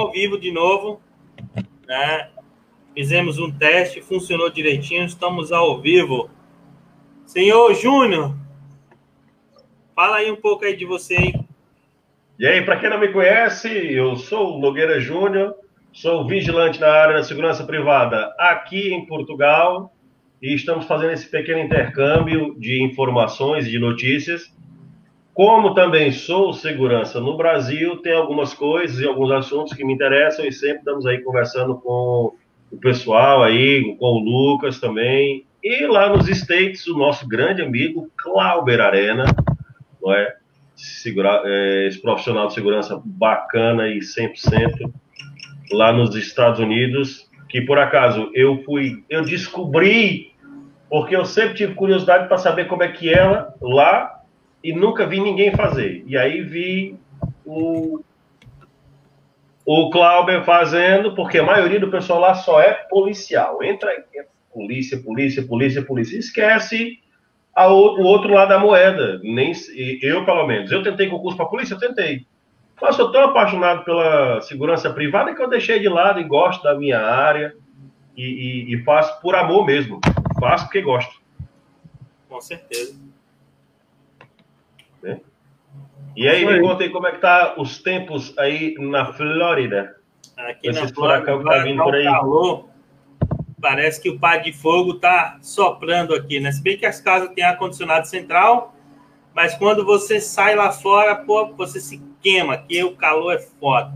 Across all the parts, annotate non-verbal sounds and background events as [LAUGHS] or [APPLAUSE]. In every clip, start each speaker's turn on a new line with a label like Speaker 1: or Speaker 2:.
Speaker 1: ao vivo de novo, né? Fizemos um teste, funcionou direitinho, estamos ao vivo. Senhor Júnior, fala aí um pouco aí de você, hein?
Speaker 2: E aí, para quem não me conhece, eu sou o Nogueira Júnior, sou vigilante na área da segurança privada aqui em Portugal e estamos fazendo esse pequeno intercâmbio de informações e de notícias. Como também sou segurança no Brasil, tem algumas coisas e alguns assuntos que me interessam e sempre estamos aí conversando com o pessoal aí, com o Lucas também. E lá nos States, o nosso grande amigo Clauber Arena, não é? Segura, é, esse profissional de segurança bacana e 100% lá nos Estados Unidos, que por acaso eu fui, eu descobri, porque eu sempre tive curiosidade para saber como é que era lá e nunca vi ninguém fazer. E aí vi o, o Clauber fazendo, porque a maioria do pessoal lá só é policial. Entra, entra polícia, polícia, polícia, polícia. Esquece a, o outro lado da moeda. Nem, eu, pelo menos. Eu tentei concurso para polícia, eu tentei. Mas eu tão apaixonado pela segurança privada que eu deixei de lado e gosto da minha área e, e, e faço por amor mesmo. Faço porque gosto.
Speaker 1: Com certeza.
Speaker 2: É. E aí, me conta aí como é que tá os tempos aí na Flórida.
Speaker 1: Aqui Esse na Flórida, que tá vindo por aí. Calor. Parece que o pá de fogo tá soprando aqui, né? Se bem que as casas têm ar-condicionado central, mas quando você sai lá fora, pô, você se queima, que o calor é foda.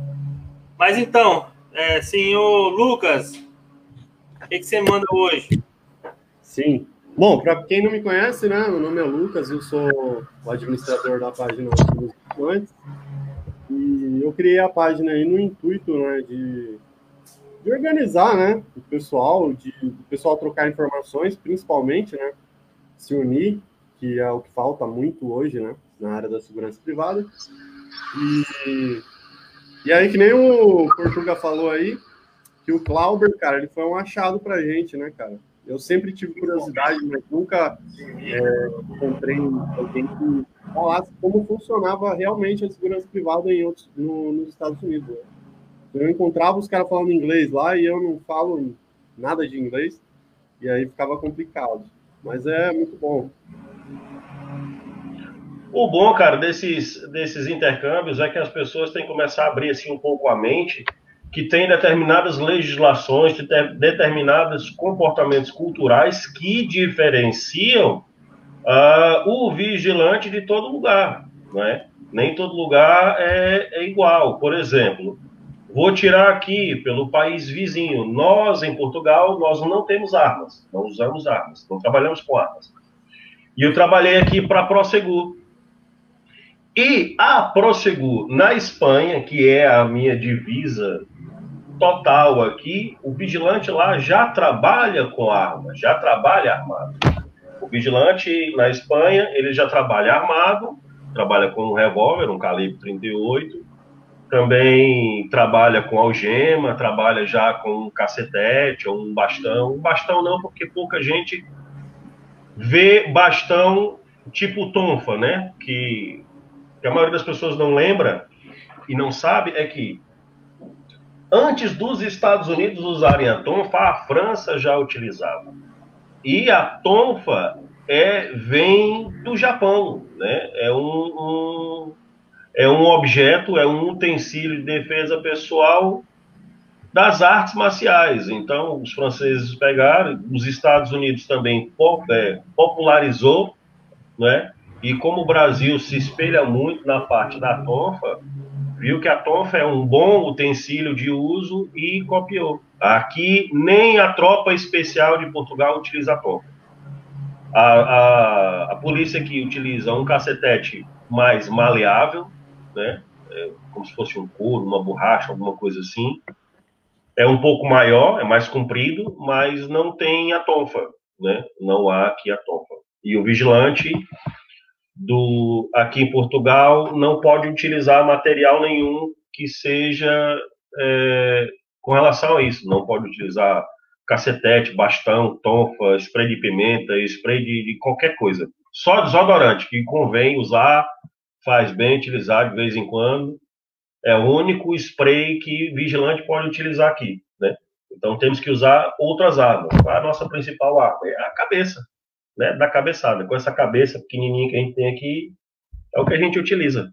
Speaker 1: Mas então, é, senhor Lucas, o que, que você manda hoje?
Speaker 3: Sim. Bom, para quem não me conhece, né, meu nome é Lucas, eu sou o administrador da página Estudantes. E eu criei a página aí no intuito né, de, de organizar né, o pessoal, de o pessoal trocar informações, principalmente, né, se unir, que é o que falta muito hoje né, na área da segurança privada. E, e aí, que nem o Portuga falou aí, que o Clauber, cara, ele foi um achado pra gente, né, cara? Eu sempre tive curiosidade, mas nunca é, encontrei alguém que falasse como funcionava realmente a segurança privada em outros, no, nos Estados Unidos. Né? Eu encontrava os caras falando inglês lá e eu não falo nada de inglês, e aí ficava complicado. Mas é muito bom.
Speaker 2: O bom, cara, desses, desses intercâmbios é que as pessoas têm que começar a abrir assim, um pouco a mente que tem determinadas legislações, de determinados comportamentos culturais que diferenciam uh, o vigilante de todo lugar, né? Nem todo lugar é, é igual. Por exemplo, vou tirar aqui pelo país vizinho. Nós, em Portugal, nós não temos armas, não usamos armas, não trabalhamos com armas. E eu trabalhei aqui para a Prosegur. E a Prosegur, na Espanha, que é a minha divisa total aqui, o vigilante lá já trabalha com arma, já trabalha armado. O vigilante na Espanha, ele já trabalha armado, trabalha com um revólver, um calibre 38, também trabalha com algema, trabalha já com um cacetete ou um bastão. Um bastão não, porque pouca gente vê bastão tipo tonfa, né? Que, que a maioria das pessoas não lembra e não sabe é que Antes dos Estados Unidos usarem a tonfa, a França já utilizava. E a tonfa é, vem do Japão, né? É um, um, é um objeto, é um utensílio de defesa pessoal das artes marciais. Então, os franceses pegaram, os Estados Unidos também é, popularizou, né? E como o Brasil se espelha muito na parte da tonfa, viu que a tonfa é um bom utensílio de uso e copiou. Aqui, nem a tropa especial de Portugal utiliza a tonfa. A, a, a polícia aqui utiliza um cacetete mais maleável, né? É, como se fosse um couro, uma borracha, alguma coisa assim. É um pouco maior, é mais comprido, mas não tem a tonfa, né? Não há aqui a tonfa. E o vigilante do aqui em Portugal não pode utilizar material nenhum que seja é, com relação a isso. Não pode utilizar cacetete, bastão, tonfa, spray de pimenta, spray de, de qualquer coisa. Só desodorante, que convém usar, faz bem utilizar de vez em quando. é o único spray que vigilante pode utilizar aqui, né? Então temos que usar outras armas. A nossa principal arma é a cabeça, né? Da cabeçada. Com essa cabeça pequenininha que a gente tem aqui, é o que a gente utiliza.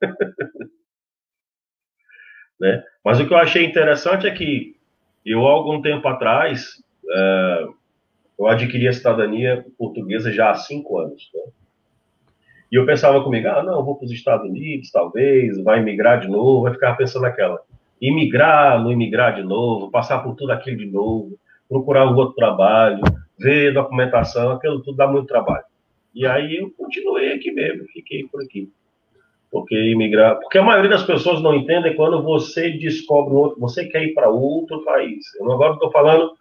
Speaker 2: [LAUGHS] né? Mas o que eu achei interessante é que eu, algum tempo atrás, é, eu adquiri a cidadania portuguesa já há cinco anos. Né? E eu pensava comigo, ah, não, vou para os Estados Unidos, talvez, vai migrar de novo, vai ficar pensando naquela. Imigrar, não imigrar de novo, passar por tudo aquilo de novo, procurar um outro trabalho, ver documentação, aquilo tudo dá muito trabalho. E aí eu continuei aqui mesmo, fiquei por aqui. Porque imigrar. Porque a maioria das pessoas não entendem quando você descobre um outro, você quer ir para outro país. Eu agora estou falando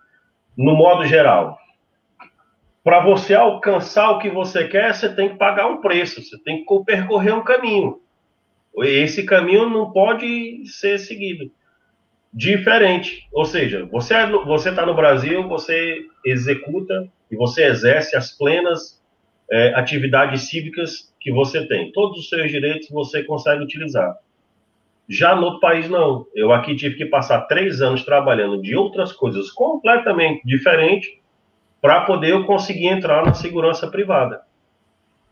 Speaker 2: no modo geral para você alcançar o que você quer, você tem que pagar um preço, você tem que percorrer um caminho. Esse caminho não pode ser seguido. Diferente. Ou seja, você é você está no Brasil, você executa e você exerce as plenas é, atividades cívicas que você tem. Todos os seus direitos você consegue utilizar. Já no outro país, não. Eu aqui tive que passar três anos trabalhando de outras coisas completamente diferentes para poder eu conseguir entrar na segurança privada.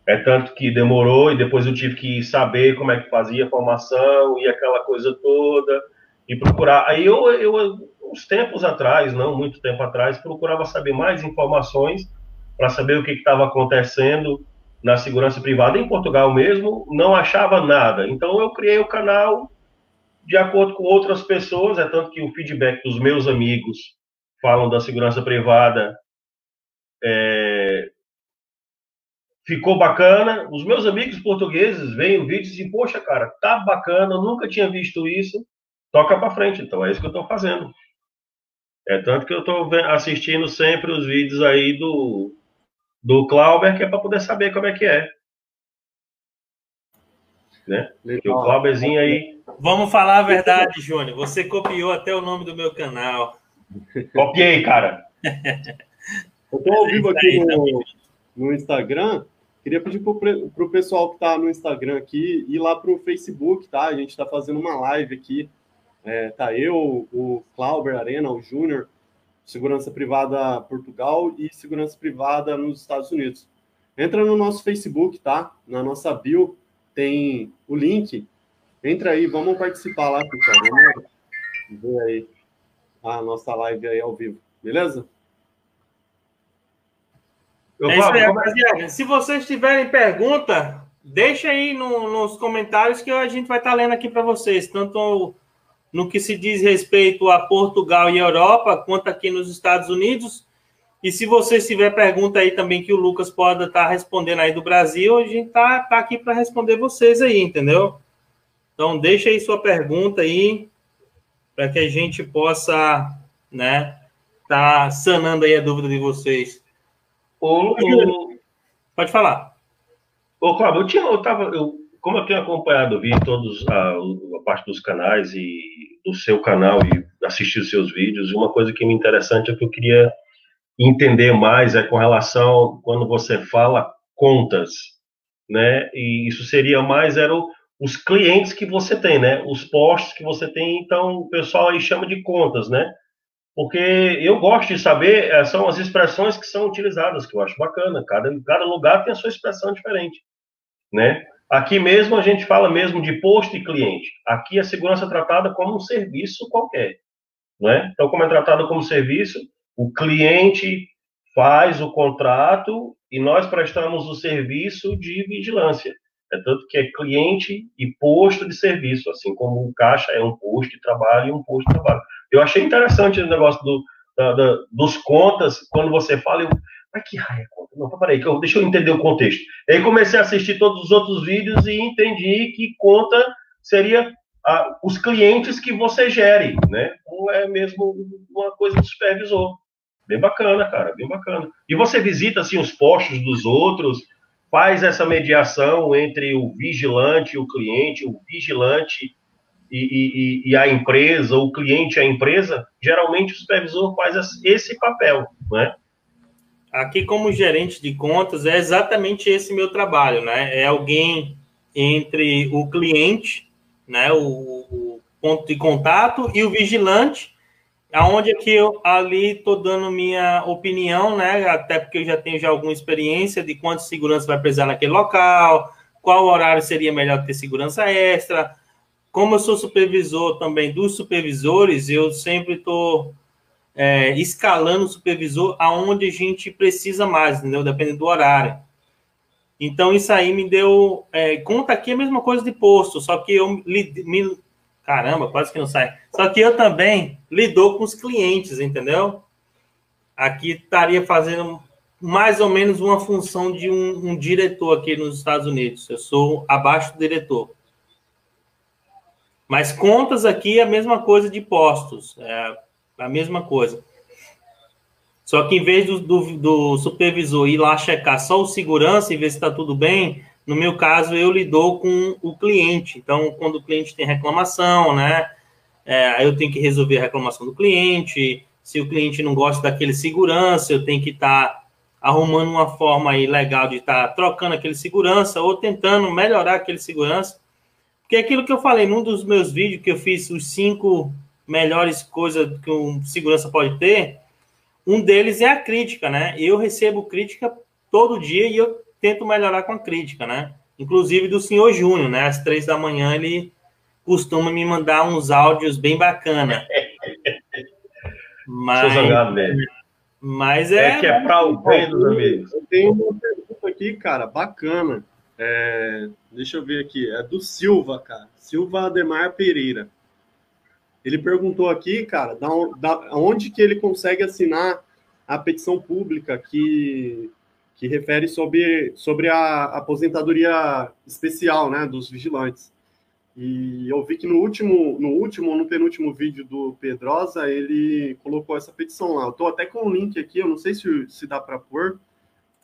Speaker 2: É tanto que demorou e depois eu tive que saber como é que fazia a formação e aquela coisa toda e procurar. Aí eu, eu uns tempos atrás, não muito tempo atrás, procurava saber mais informações para saber o que estava acontecendo na segurança privada em Portugal mesmo, não achava nada. Então eu criei o canal de acordo com outras pessoas, é tanto que o feedback dos meus amigos falam da segurança privada é, ficou bacana. Os meus amigos portugueses veem o vídeo e dizem, poxa, cara, tá bacana, nunca tinha visto isso. Toca para frente. Então é isso que eu estou fazendo. É tanto que eu estou assistindo sempre os vídeos aí do, do Clauber, que é para poder saber como é que é. Né? Porque o Clauberzinho aí.
Speaker 1: Vamos falar a verdade, Júnior. Você copiou até o nome do meu canal.
Speaker 2: Copiei, cara.
Speaker 3: Eu estou ao vivo aqui no, no Instagram. Queria pedir para o pessoal que está no Instagram aqui ir lá para o Facebook, tá? A gente está fazendo uma live aqui. É, tá eu, o Clauber Arena, o Júnior, Segurança Privada Portugal e Segurança Privada nos Estados Unidos. Entra no nosso Facebook, tá? Na nossa bio tem o link. Entra aí, vamos participar lá, pessoal. Vamos ver aí a nossa live aí ao vivo, beleza?
Speaker 1: Eu é isso aí, rapaziada. Se vocês tiverem pergunta, deixa aí no, nos comentários que a gente vai estar tá lendo aqui para vocês, tanto no que se diz respeito a Portugal e Europa, quanto aqui nos Estados Unidos. E se vocês tiver pergunta aí também que o Lucas pode estar tá respondendo aí do Brasil, a gente tá, tá aqui para responder vocês aí, entendeu? Então deixa aí sua pergunta aí para que a gente possa, né, tá sanando aí a dúvida de vocês. Pode falar.
Speaker 2: Ô, Cláudio, eu tinha, eu tava, eu, como eu tenho acompanhado, vi todos a, a, parte dos canais e do seu canal e assistir os seus vídeos, uma coisa que me interessante é que eu queria entender mais é com relação quando você fala contas, né? E isso seria mais eram os clientes que você tem, né? Os postos que você tem, então o pessoal aí chama de contas, né? porque eu gosto de saber, é, são as expressões que são utilizadas, que eu acho bacana. Cada, cada lugar tem a sua expressão diferente, né? Aqui mesmo a gente fala mesmo de posto e cliente. Aqui a segurança é tratada como um serviço qualquer, né? Então, como é tratado como serviço, o cliente faz o contrato e nós prestamos o serviço de vigilância. É tanto que é cliente e posto de serviço, assim como o caixa é um posto de trabalho e um posto de trabalho. Eu achei interessante o negócio do, da, da, dos contas, quando você fala, eu, mas que raio é conta? Não, peraí, deixa eu entender o contexto. Aí comecei a assistir todos os outros vídeos e entendi que conta seria a, os clientes que você gere, né? Ou é mesmo uma coisa de supervisor. Bem bacana, cara, bem bacana. E você visita, assim, os postos dos outros, faz essa mediação entre o vigilante e o cliente, o vigilante e, e, e, a empresa, o cliente e a empresa, geralmente o supervisor faz esse papel, né?
Speaker 1: Aqui, como gerente de contas, é exatamente esse meu trabalho, né? É alguém entre o cliente, né, o, ponto de contato, e o vigilante, aonde é que eu ali estou dando minha opinião, né? Até porque eu já tenho já alguma experiência de quanto segurança vai precisar naquele local, qual horário seria melhor ter segurança extra. Como eu sou supervisor também dos supervisores, eu sempre estou é, escalando o supervisor aonde a gente precisa mais, entendeu? Dependendo do horário. Então, isso aí me deu. É, conta aqui a mesma coisa de posto, só que eu me. Caramba, quase que não sai. Só que eu também lidou com os clientes, entendeu? Aqui estaria fazendo mais ou menos uma função de um, um diretor aqui nos Estados Unidos. Eu sou abaixo do diretor. Mas contas aqui é a mesma coisa de postos. É a mesma coisa. Só que em vez do, do, do, supervisor ir lá checar só o segurança e ver se está tudo bem, no meu caso eu lidou com o cliente. Então, quando o cliente tem reclamação, né? É, eu tenho que resolver a reclamação do cliente. Se o cliente não gosta daquele segurança, eu tenho que estar tá arrumando uma forma aí legal de estar tá trocando aquele segurança ou tentando melhorar aquele segurança. Porque é aquilo que eu falei num dos meus vídeos que eu fiz os cinco melhores coisas que um segurança pode ter, um deles é a crítica, né? Eu recebo crítica todo dia e eu tento melhorar com a crítica, né? Inclusive do senhor Júnior, né? Às três da manhã ele costuma me mandar uns áudios bem bacana. [LAUGHS]
Speaker 2: Mas, jogado,
Speaker 1: mas é.
Speaker 2: É que é para o bem dos amigos.
Speaker 3: Eu tenho uma pergunta aqui, cara, bacana. É, deixa eu ver aqui. É do Silva, cara. Silva Ademar Pereira. Ele perguntou aqui, cara, da, da, onde que ele consegue assinar a petição pública que, que refere sobre, sobre a aposentadoria especial né, dos vigilantes. E eu vi que no último, no último no penúltimo vídeo do Pedrosa, ele colocou essa petição lá. Eu estou até com o link aqui, eu não sei se, se dá para pôr,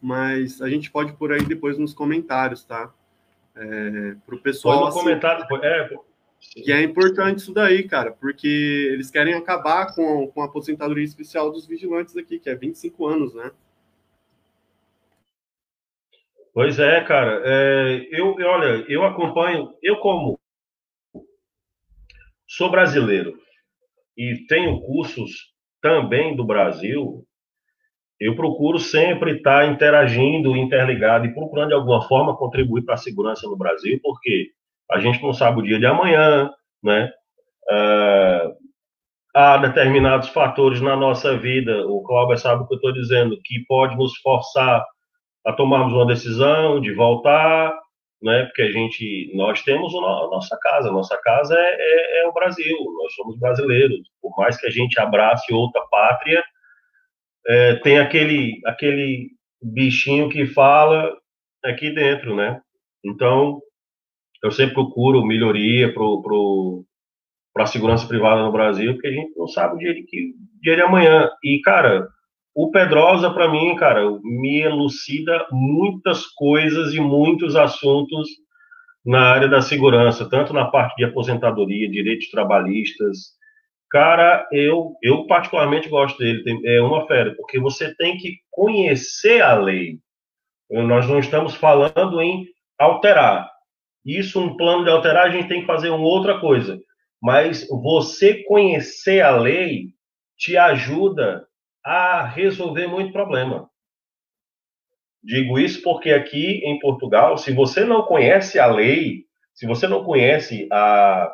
Speaker 3: mas a gente pode pôr aí depois nos comentários, tá? É, para o pessoal.
Speaker 2: Pode no comentário, é,
Speaker 3: que é importante isso daí, cara, porque eles querem acabar com, com a aposentadoria especial dos vigilantes aqui, que é 25 anos, né?
Speaker 2: Pois é, cara. É, eu, olha, eu acompanho, eu como sou brasileiro e tenho cursos também do Brasil, eu procuro sempre estar interagindo, interligado e procurando de alguma forma contribuir para a segurança no Brasil, porque a gente não sabe o dia de amanhã, né? Uh, há determinados fatores na nossa vida, o Cláudio sabe o que eu estou dizendo, que pode nos forçar a tomarmos uma decisão de voltar, né? Porque a gente, nós temos a nossa casa, a nossa casa é, é, é, o Brasil, nós somos brasileiros. Por mais que a gente abrace outra pátria, é, tem aquele aquele bichinho que fala aqui dentro, né? Então eu sempre procuro melhoria para pro, a segurança privada no Brasil, porque a gente não sabe o dia de, que, dia de amanhã. E, cara, o Pedrosa, para mim, cara, me elucida muitas coisas e muitos assuntos na área da segurança, tanto na parte de aposentadoria, direitos trabalhistas. Cara, eu, eu particularmente gosto dele, é uma fera, porque você tem que conhecer a lei. Nós não estamos falando em alterar, isso, um plano de alterar, a gente tem que fazer uma outra coisa. Mas você conhecer a lei te ajuda a resolver muito problema. Digo isso porque aqui em Portugal, se você não conhece a lei, se você não conhece a,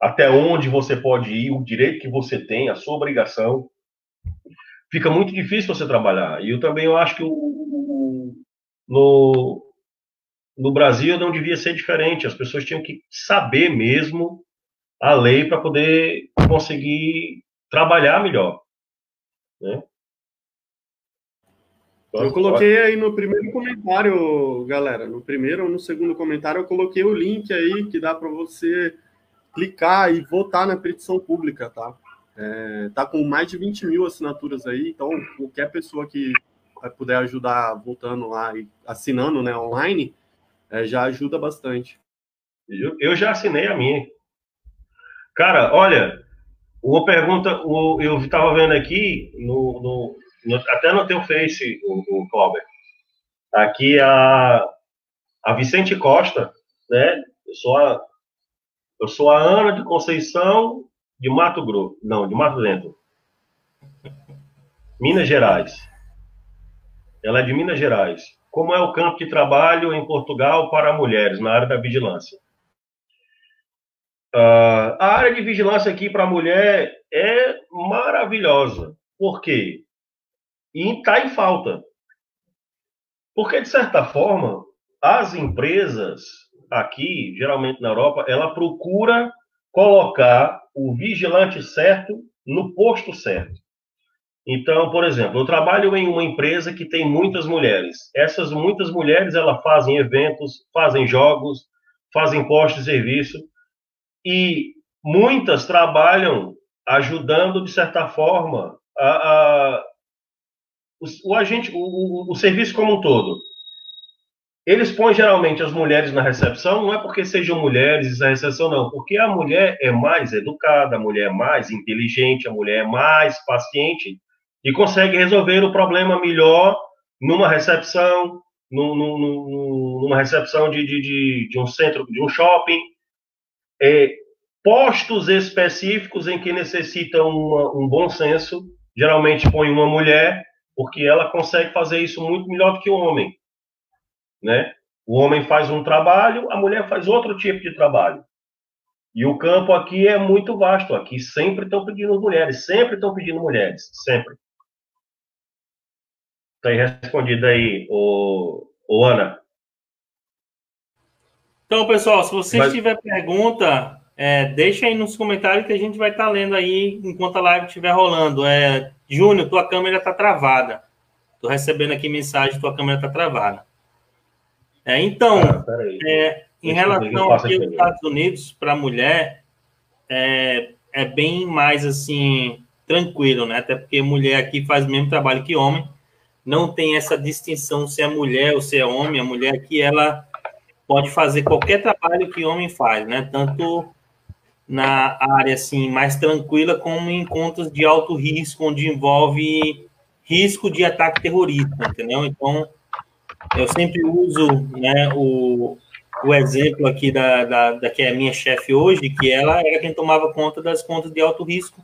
Speaker 2: até onde você pode ir, o direito que você tem, a sua obrigação, fica muito difícil você trabalhar. E eu também eu acho que o, no, no Brasil não devia ser diferente. As pessoas tinham que saber mesmo a lei para poder conseguir trabalhar melhor. Né?
Speaker 3: Eu coloquei aí no primeiro comentário, galera. No primeiro ou no segundo comentário, eu coloquei o link aí que dá para você clicar e votar na petição pública, tá? É, tá com mais de 20 mil assinaturas aí, então qualquer pessoa que puder ajudar votando lá e assinando né, online, é, já ajuda bastante.
Speaker 2: Eu, eu, já assinei a minha. Cara, olha, uma pergunta, eu estava vendo aqui, no, no, no, até no teu Face, o, o aqui a, a Vicente Costa, né? Eu sou a, Eu sou a Ana de Conceição de Mato Grosso. Não, de Mato Dentro. Minas Gerais. Ela é de Minas Gerais. Como é o campo de trabalho em Portugal para mulheres, na área da vigilância? Uh, a área de vigilância aqui para mulher é maravilhosa. Por quê? E está em falta. Porque, de certa forma, as empresas aqui, geralmente na Europa, ela procura colocar o vigilante certo no posto certo. Então, por exemplo, eu trabalho em uma empresa que tem muitas mulheres. Essas muitas mulheres, elas fazem eventos, fazem jogos, fazem postos de serviço e muitas trabalham ajudando de certa forma a, a o, o, agente, o, o, o serviço como um todo. Eles põem geralmente as mulheres na recepção, não é porque sejam mulheres a recepção, não, porque a mulher é mais educada, a mulher é mais inteligente, a mulher é mais paciente e consegue resolver o problema melhor numa recepção, numa recepção de, de, de, um centro, de um shopping, é, postos específicos em que necessitam uma, um bom senso, geralmente põe uma mulher, porque ela consegue fazer isso muito melhor do que o homem né? O homem faz um trabalho, a mulher faz outro tipo de trabalho. E o campo aqui é muito vasto. Aqui sempre estão pedindo mulheres, sempre estão pedindo mulheres, sempre. Está aí respondido aí, o, o Ana.
Speaker 1: Então, pessoal, se vocês Mas... tiver pergunta, é, deixa aí nos comentários que a gente vai estar tá lendo aí enquanto a live estiver rolando. É, Júnior, tua câmera está travada. Estou recebendo aqui mensagem, tua câmera está travada. É, então, ah, é, em relação aos Estados Unidos, para a mulher, é, é bem mais assim, tranquilo, né? Até porque mulher aqui faz o mesmo trabalho que homem, não tem essa distinção se é mulher ou se é homem. A mulher aqui, ela pode fazer qualquer trabalho que homem faz, né? Tanto na área assim mais tranquila como em contas de alto risco, onde envolve risco de ataque terrorista, entendeu? Então, eu sempre uso né, o, o exemplo aqui da, da, da que é minha chefe hoje, que ela era quem tomava conta das contas de alto risco,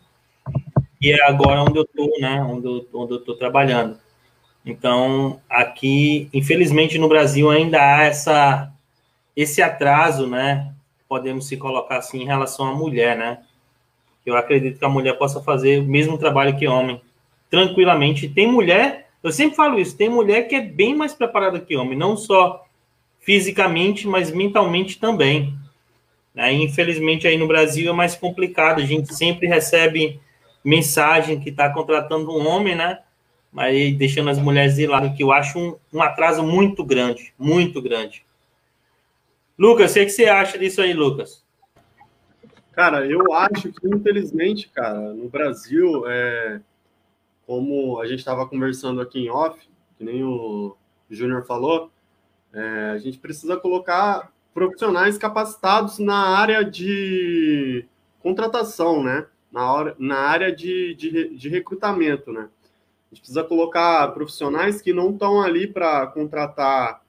Speaker 1: e é agora onde eu estou, né, onde eu estou trabalhando. Então, aqui, infelizmente, no Brasil ainda há essa, esse atraso, né, podemos se colocar assim, em relação à mulher, né, eu acredito que a mulher possa fazer o mesmo trabalho que homem, tranquilamente. Tem mulher eu sempre falo isso, tem mulher que é bem mais preparada que homem, não só fisicamente, mas mentalmente também. Né? Infelizmente, aí no Brasil é mais complicado, a gente sempre recebe mensagem que está contratando um homem, né? Mas deixando as mulheres de lado, que eu acho um, um atraso muito grande, muito grande. Lucas, o que você acha disso aí, Lucas?
Speaker 3: Cara, eu acho que, infelizmente, cara, no Brasil, é, como a gente estava conversando aqui em off, que nem o Júnior falou, é, a gente precisa colocar profissionais capacitados na área de contratação, né? Na, hora, na área de, de, de recrutamento, né? Gente precisa colocar profissionais que não estão ali para contratar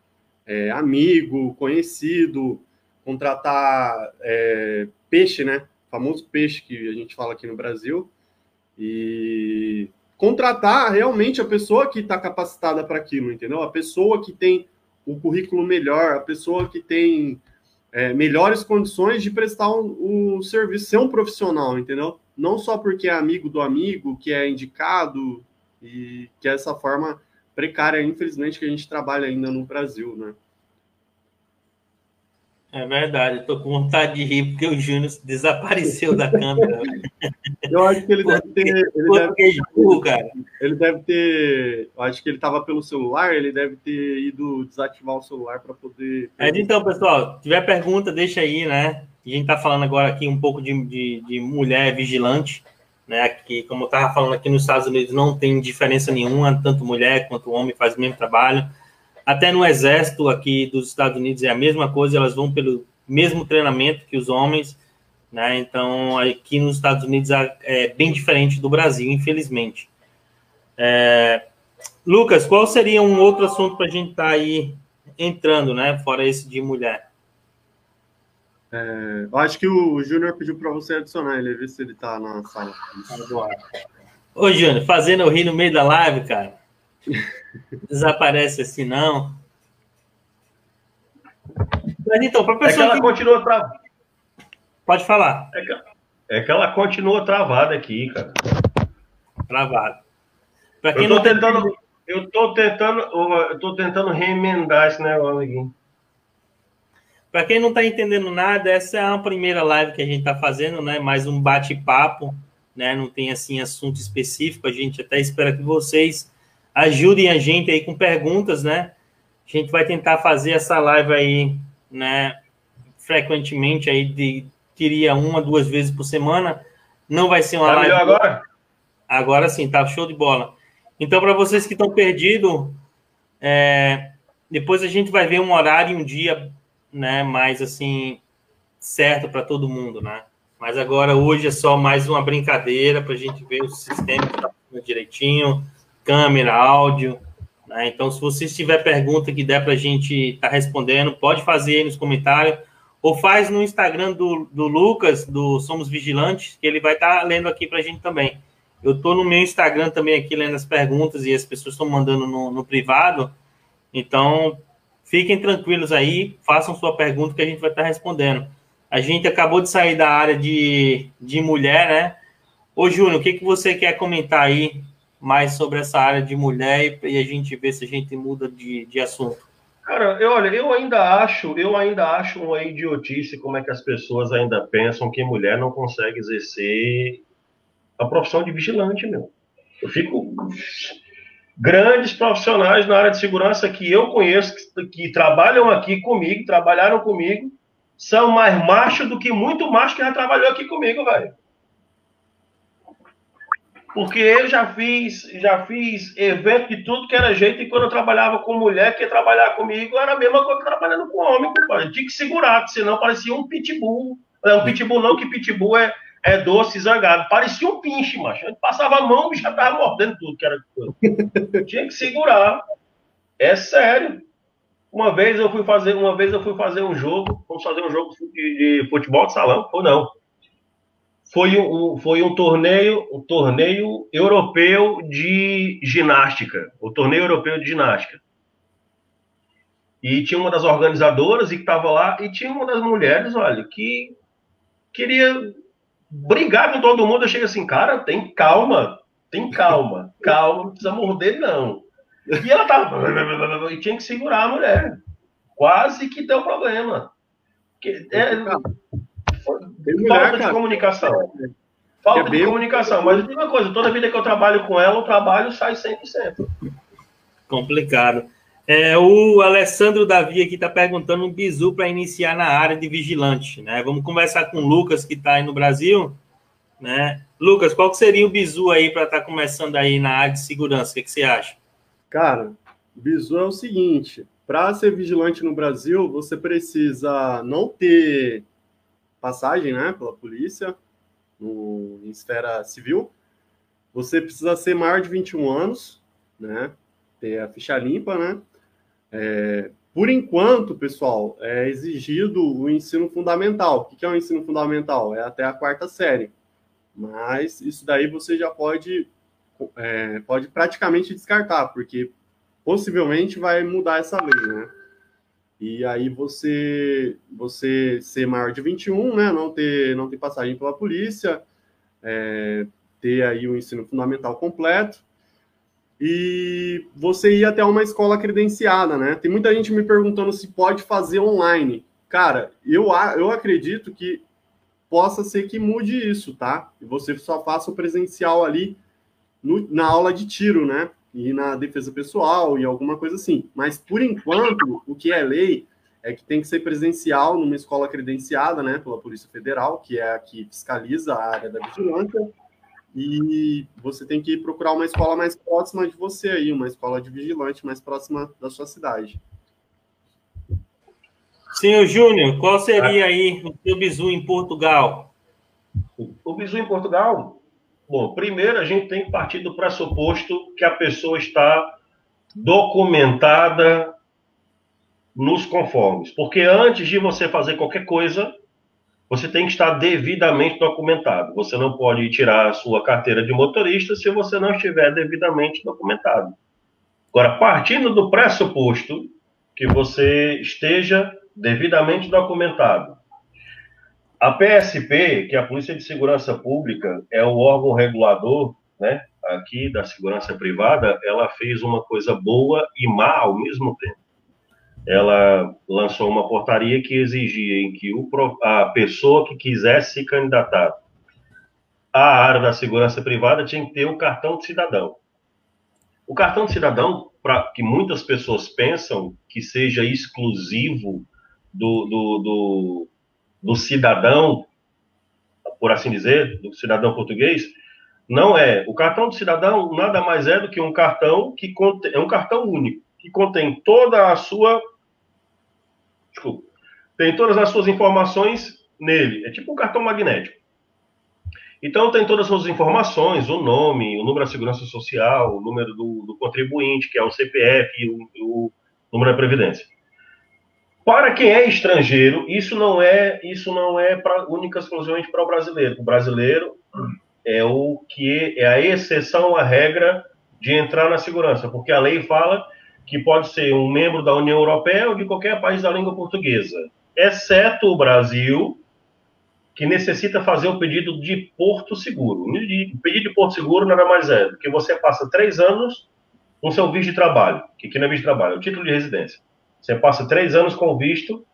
Speaker 3: é, amigo, conhecido, contratar é, peixe, né? O famoso peixe que a gente fala aqui no Brasil. E contratar realmente a pessoa que está capacitada para aquilo, entendeu? A pessoa que tem o currículo melhor, a pessoa que tem é, melhores condições de prestar o, o serviço, ser um profissional, entendeu? Não só porque é amigo do amigo, que é indicado, e que é essa forma precária, infelizmente, que a gente trabalha ainda no Brasil, né?
Speaker 1: É verdade, eu tô com vontade de rir porque o Júnior desapareceu da câmera.
Speaker 3: Eu acho que ele deve ter. Ele deve, ter, cara. ele deve ter. Eu acho que ele estava pelo celular, ele deve ter ido desativar o celular para poder.
Speaker 1: É, então, pessoal, tiver pergunta, deixa aí, né? A gente está falando agora aqui um pouco de, de, de mulher vigilante, né? Que, como eu estava falando aqui nos Estados Unidos, não tem diferença nenhuma, tanto mulher quanto homem faz o mesmo trabalho. Até no exército aqui dos Estados Unidos é a mesma coisa, elas vão pelo mesmo treinamento que os homens, né? Então, aqui nos Estados Unidos é bem diferente do Brasil, infelizmente. É... Lucas, qual seria um outro assunto para a gente estar tá aí entrando, né? Fora esse de mulher.
Speaker 3: É, eu acho que o Júnior pediu para você adicionar ele, ver se ele está na sala.
Speaker 1: Ô, Júnior, fazendo eu rir no meio da live, cara. [LAUGHS] Desaparece assim, não.
Speaker 2: Mas então, para pessoa. É que ela que... continua travada.
Speaker 1: Pode falar.
Speaker 2: É que, é que ela continua travada aqui, cara.
Speaker 1: Travada.
Speaker 2: Para quem eu tô não tentando, tem... eu tô tentando, eu tô tentando remendar esse negócio aqui.
Speaker 1: Para quem não está entendendo nada, essa é a primeira live que a gente está fazendo, né? Mais um bate-papo, né? Não tem assim assunto específico. A gente até espera que vocês ajudem a gente aí com perguntas, né? A gente vai tentar fazer essa live aí, né? Frequentemente aí de queria uma, duas vezes por semana. Não vai ser uma tá live.
Speaker 2: agora?
Speaker 1: Agora sim, tá show de bola. Então, para vocês que estão perdidos, é, depois a gente vai ver um horário e um dia, né, mais assim, certo para todo mundo, né? Mas agora, hoje é só mais uma brincadeira para a gente ver o sistema que tá direitinho, câmera, áudio. Né? Então, se você tiver pergunta que der para a gente estar tá respondendo, pode fazer aí nos comentários ou faz no Instagram do, do Lucas, do Somos Vigilantes, que ele vai estar tá lendo aqui para a gente também. Eu estou no meu Instagram também aqui lendo as perguntas e as pessoas estão mandando no, no privado. Então, fiquem tranquilos aí, façam sua pergunta que a gente vai estar respondendo. A gente acabou de sair da área de, de mulher, né? Ô, Júnior, o que, que você quer comentar aí mais sobre essa área de mulher e, e a gente ver se a gente muda de, de assunto?
Speaker 2: Cara, eu, olha, eu ainda acho, eu ainda acho uma idiotice como é que as pessoas ainda pensam que mulher não consegue exercer a profissão de vigilante, meu. Eu fico grandes profissionais na área de segurança que eu conheço que, que trabalham aqui comigo, trabalharam comigo, são mais machos do que muito macho que já trabalhou aqui comigo, velho. Porque eu já fiz, já fiz evento de tudo que era jeito, e quando eu trabalhava com mulher, que ia trabalhar comigo, era a mesma coisa que trabalhando com homem, compadre. Tinha que segurar, senão parecia um pitbull. Não, um pitbull não, que pitbull é, é doce zangado. Parecia um pinche, macho. Passava a mão, bicho já tava mordendo tudo que era coisa. Tinha que segurar. É sério. Uma vez eu fui fazer, uma vez eu fui fazer um jogo, vamos fazer um jogo de, de futebol de salão, ou não foi um, foi um torneio, um torneio europeu de ginástica, o torneio europeu de ginástica. E tinha uma das organizadoras e que estava lá, e tinha uma das mulheres, olha, que queria brigar com todo mundo. Eu cheguei assim, cara, tem calma, tem calma, [LAUGHS] calma, não precisa morder, não. E ela tava. E tinha que segurar a mulher. Quase que deu problema. É, Falta de comunicação. Falta de comunicação. Mas eu digo uma coisa, toda vida que eu trabalho com ela, o trabalho sai 100%.
Speaker 1: Complicado. É, o Alessandro Davi aqui está perguntando um bizu para iniciar na área de vigilante. Né? Vamos conversar com o Lucas, que está aí no Brasil. Né? Lucas, qual seria o bizu aí para estar tá começando aí na área de segurança? O que, que você acha?
Speaker 3: Cara, o bizu é o seguinte: para ser vigilante no Brasil, você precisa não ter passagem né, pela polícia no, em esfera civil, você precisa ser maior de 21 anos, né? Ter a ficha limpa, né? É, por enquanto, pessoal, é exigido o ensino fundamental. O que é o ensino fundamental? É até a quarta série. Mas isso daí você já pode, é, pode praticamente descartar, porque possivelmente vai mudar essa lei, né? E aí você você ser maior de 21, né, não ter não ter passagem pela polícia, é, ter aí o ensino fundamental completo e você ir até uma escola credenciada, né? Tem muita gente me perguntando se pode fazer online. Cara, eu, eu acredito que possa ser que mude isso, tá? E você só faça o presencial ali no, na aula de tiro, né? e na defesa pessoal e alguma coisa assim. Mas, por enquanto, o que é lei é que tem que ser presencial numa escola credenciada né, pela Polícia Federal, que é a que fiscaliza a área da vigilância, e você tem que procurar uma escola mais próxima de você aí, uma escola de vigilante mais próxima da sua cidade.
Speaker 1: Senhor Júnior, qual seria aí o seu bizu em Portugal?
Speaker 2: O bizu em Portugal Bom, primeiro a gente tem que partir do pressuposto que a pessoa está documentada nos conformes. Porque antes de você fazer qualquer coisa, você tem que estar devidamente documentado. Você não pode tirar a sua carteira de motorista se você não estiver devidamente documentado. Agora, partindo do pressuposto que você esteja devidamente documentado, a PSP, que é a Polícia de Segurança Pública, é o órgão regulador, né, aqui da segurança privada, ela fez uma coisa boa e má ao mesmo tempo. Ela lançou uma portaria que exigia em que o, a pessoa que quisesse se candidatar à área da segurança privada tinha que ter o cartão de cidadão. O cartão de cidadão, para que muitas pessoas pensam que seja exclusivo do, do, do do cidadão, por assim dizer, do cidadão português, não é. O cartão do cidadão nada mais é do que um cartão que contém, é um cartão único, que contém toda a sua. Desculpa. Tem todas as suas informações nele. É tipo um cartão magnético. Então, tem todas as suas informações, o nome, o número da segurança social, o número do, do contribuinte, que é o CPF, e o, o número da Previdência. Para quem é estrangeiro, isso não é isso não é para única exclusivamente para o brasileiro. O brasileiro é o que é a exceção à regra de entrar na segurança, porque a lei fala que pode ser um membro da União Europeia ou de qualquer país da língua portuguesa, exceto o Brasil, que necessita fazer o pedido de Porto Seguro. O pedido de Porto Seguro nada mais é do que você passa três anos com seu visto de trabalho, que aqui não é visto de trabalho, é o título de residência. Você passa três anos com visto.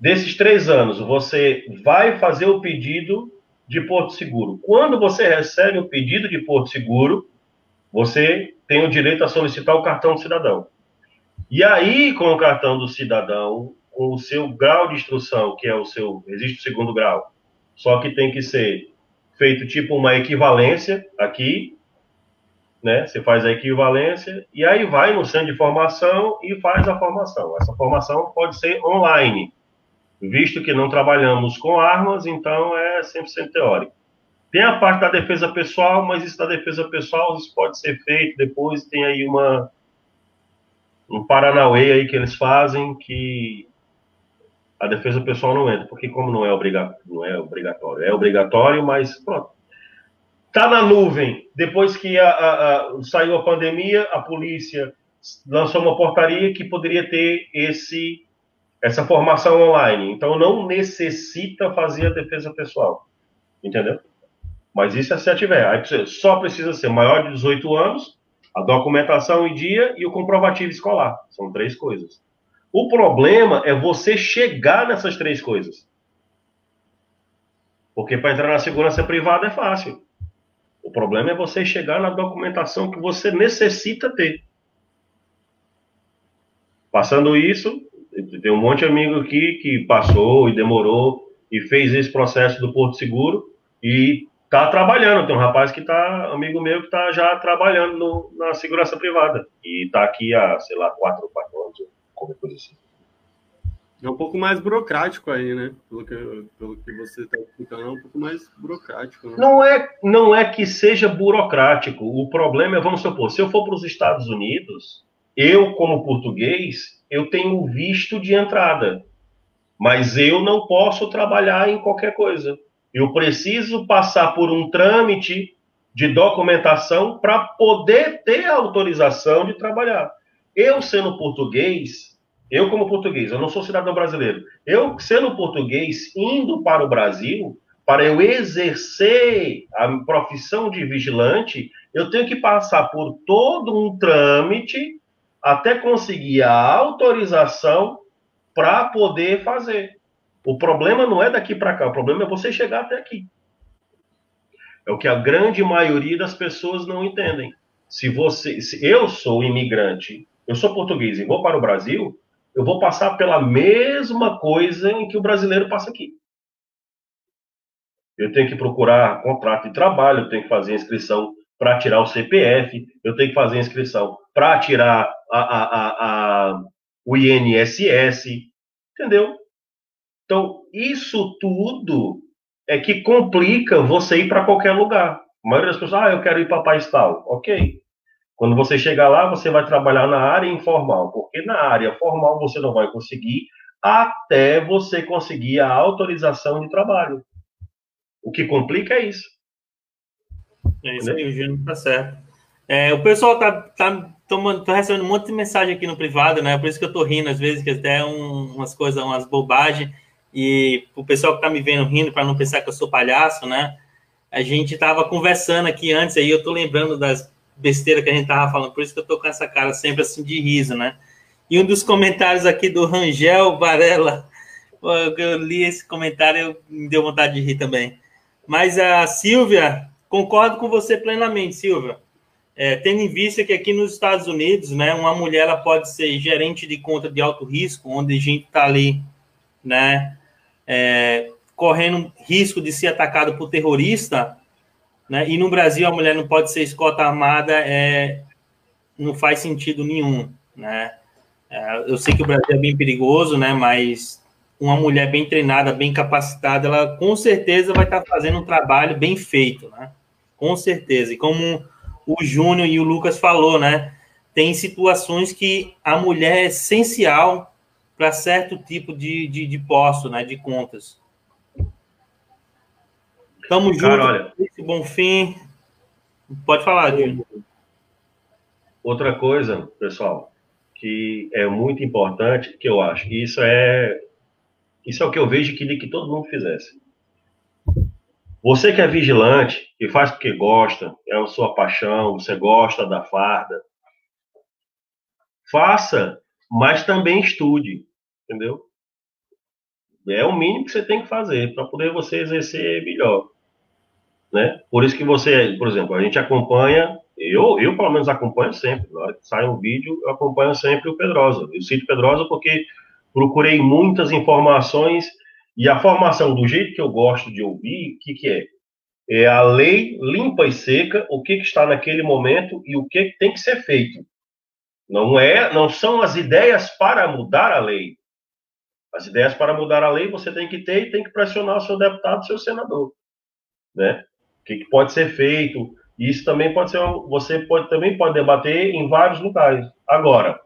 Speaker 2: Desses três anos, você vai fazer o pedido de Porto Seguro. Quando você recebe o pedido de Porto Seguro, você tem o direito a solicitar o cartão do cidadão. E aí, com o cartão do cidadão, com o seu grau de instrução, que é o seu registro segundo grau, só que tem que ser feito tipo uma equivalência aqui, né? Você faz a equivalência e aí vai no centro de formação e faz a formação. Essa formação pode ser online, visto que não trabalhamos com armas, então é 100% teórico. Tem a parte da defesa pessoal, mas isso da defesa pessoal isso pode ser feito depois, tem aí uma um paranauê aí que eles fazem que a defesa pessoal não entra, porque como não é, obrigatório, não é obrigatório, é obrigatório, mas pronto, Está na nuvem. Depois que a, a, a, saiu a pandemia, a polícia lançou uma portaria que poderia ter esse essa formação online. Então não necessita fazer a defesa pessoal. Entendeu? Mas isso é se tiver. Aí só precisa ser maior de 18 anos, a documentação em dia e o comprovativo escolar. São três coisas. O problema é você chegar nessas três coisas. Porque para entrar na segurança privada é fácil. O problema é você chegar na documentação que você necessita ter. Passando isso, tem um monte de amigo aqui que passou e demorou e fez esse processo do Porto Seguro e está trabalhando. Tem um rapaz que está, amigo meu, que está já trabalhando no, na segurança privada e está aqui há, sei lá, quatro ou quatro anos, qualquer coisa assim.
Speaker 3: É um pouco mais burocrático aí, né? Pelo que, pelo que você está explicando, é um pouco mais burocrático. Né?
Speaker 2: Não, é, não é que seja burocrático. O problema é, vamos supor, se eu for para os Estados Unidos, eu, como português, eu tenho visto de entrada. Mas eu não posso trabalhar em qualquer coisa. Eu preciso passar por um trâmite de documentação para poder ter autorização de trabalhar. Eu, sendo português, eu, como português, eu não sou cidadão brasileiro. Eu, sendo português, indo para o Brasil, para eu exercer a profissão de vigilante, eu tenho que passar por todo um trâmite até conseguir a autorização para poder fazer. O problema não é daqui para cá, o problema é você chegar até aqui. É o que a grande maioria das pessoas não entendem. Se você, se eu sou imigrante, eu sou português e vou para o Brasil, eu vou passar pela mesma coisa em que o brasileiro passa aqui. Eu tenho que procurar contrato de trabalho, eu tenho que fazer inscrição para tirar o CPF, eu tenho que fazer inscrição para tirar a, a, a, o INSS, entendeu? Então, isso tudo é que complica você ir para qualquer lugar. A maioria das pessoas, ah, eu quero ir para país tal. Ok. Quando você chegar lá, você vai trabalhar na área informal, porque na área formal você não vai conseguir até você conseguir a autorização de trabalho. O que complica é isso.
Speaker 1: É isso aí, o Júnior tá certo. É, o pessoal tá, tá, tomando, tá recebendo um monte de mensagem aqui no privado, né? Por isso que eu tô rindo, às vezes, que até um, umas coisas, umas bobagens. E o pessoal que tá me vendo rindo, para não pensar que eu sou palhaço, né? A gente tava conversando aqui antes, aí eu tô lembrando das besteiras que a gente tava falando, por isso que eu tô com essa cara sempre assim de riso, né? E um dos comentários aqui do Rangel Varela, eu li esse comentário, eu, me deu vontade de rir também. Mas a Silvia, concordo com você plenamente, Silvia. É, tendo em vista que aqui nos Estados Unidos, né, uma mulher ela pode ser gerente de conta de alto risco, onde a gente está ali, né, é, correndo risco de ser atacado por terrorista, né, e no Brasil a mulher não pode ser escota armada, é, não faz sentido nenhum, né. É, eu sei que o Brasil é bem perigoso, né, mas uma mulher bem treinada, bem capacitada, ela com certeza vai estar fazendo um trabalho bem feito, né, com certeza. E como o Júnior e o Lucas falou, né? Tem situações que a mulher é essencial para certo tipo de, de, de posto, né? De contas. Tamo junto. Olha, bom fim. Pode falar, Júnior.
Speaker 2: Outra coisa, pessoal, que é muito importante, que eu acho, isso é isso é o que eu vejo que que todo mundo fizesse. Você que é vigilante, que faz porque gosta, é a sua paixão, você gosta da farda, faça, mas também estude, entendeu? É o mínimo que você tem que fazer para poder você exercer melhor, né? Por isso que você, por exemplo, a gente acompanha, eu, eu pelo menos acompanho sempre, sai um vídeo, eu acompanho sempre o Pedrosa. Eu cito Pedrosa porque procurei muitas informações e a formação, do jeito que eu gosto de ouvir, o que, que é? É a lei limpa e seca, o que, que está naquele momento e o que, que tem que ser feito. Não é, não são as ideias para mudar a lei. As ideias para mudar a lei você tem que ter e tem que pressionar o seu deputado, seu senador, né? O que, que pode ser feito? Isso também pode ser, você pode também pode debater em vários lugares. Agora,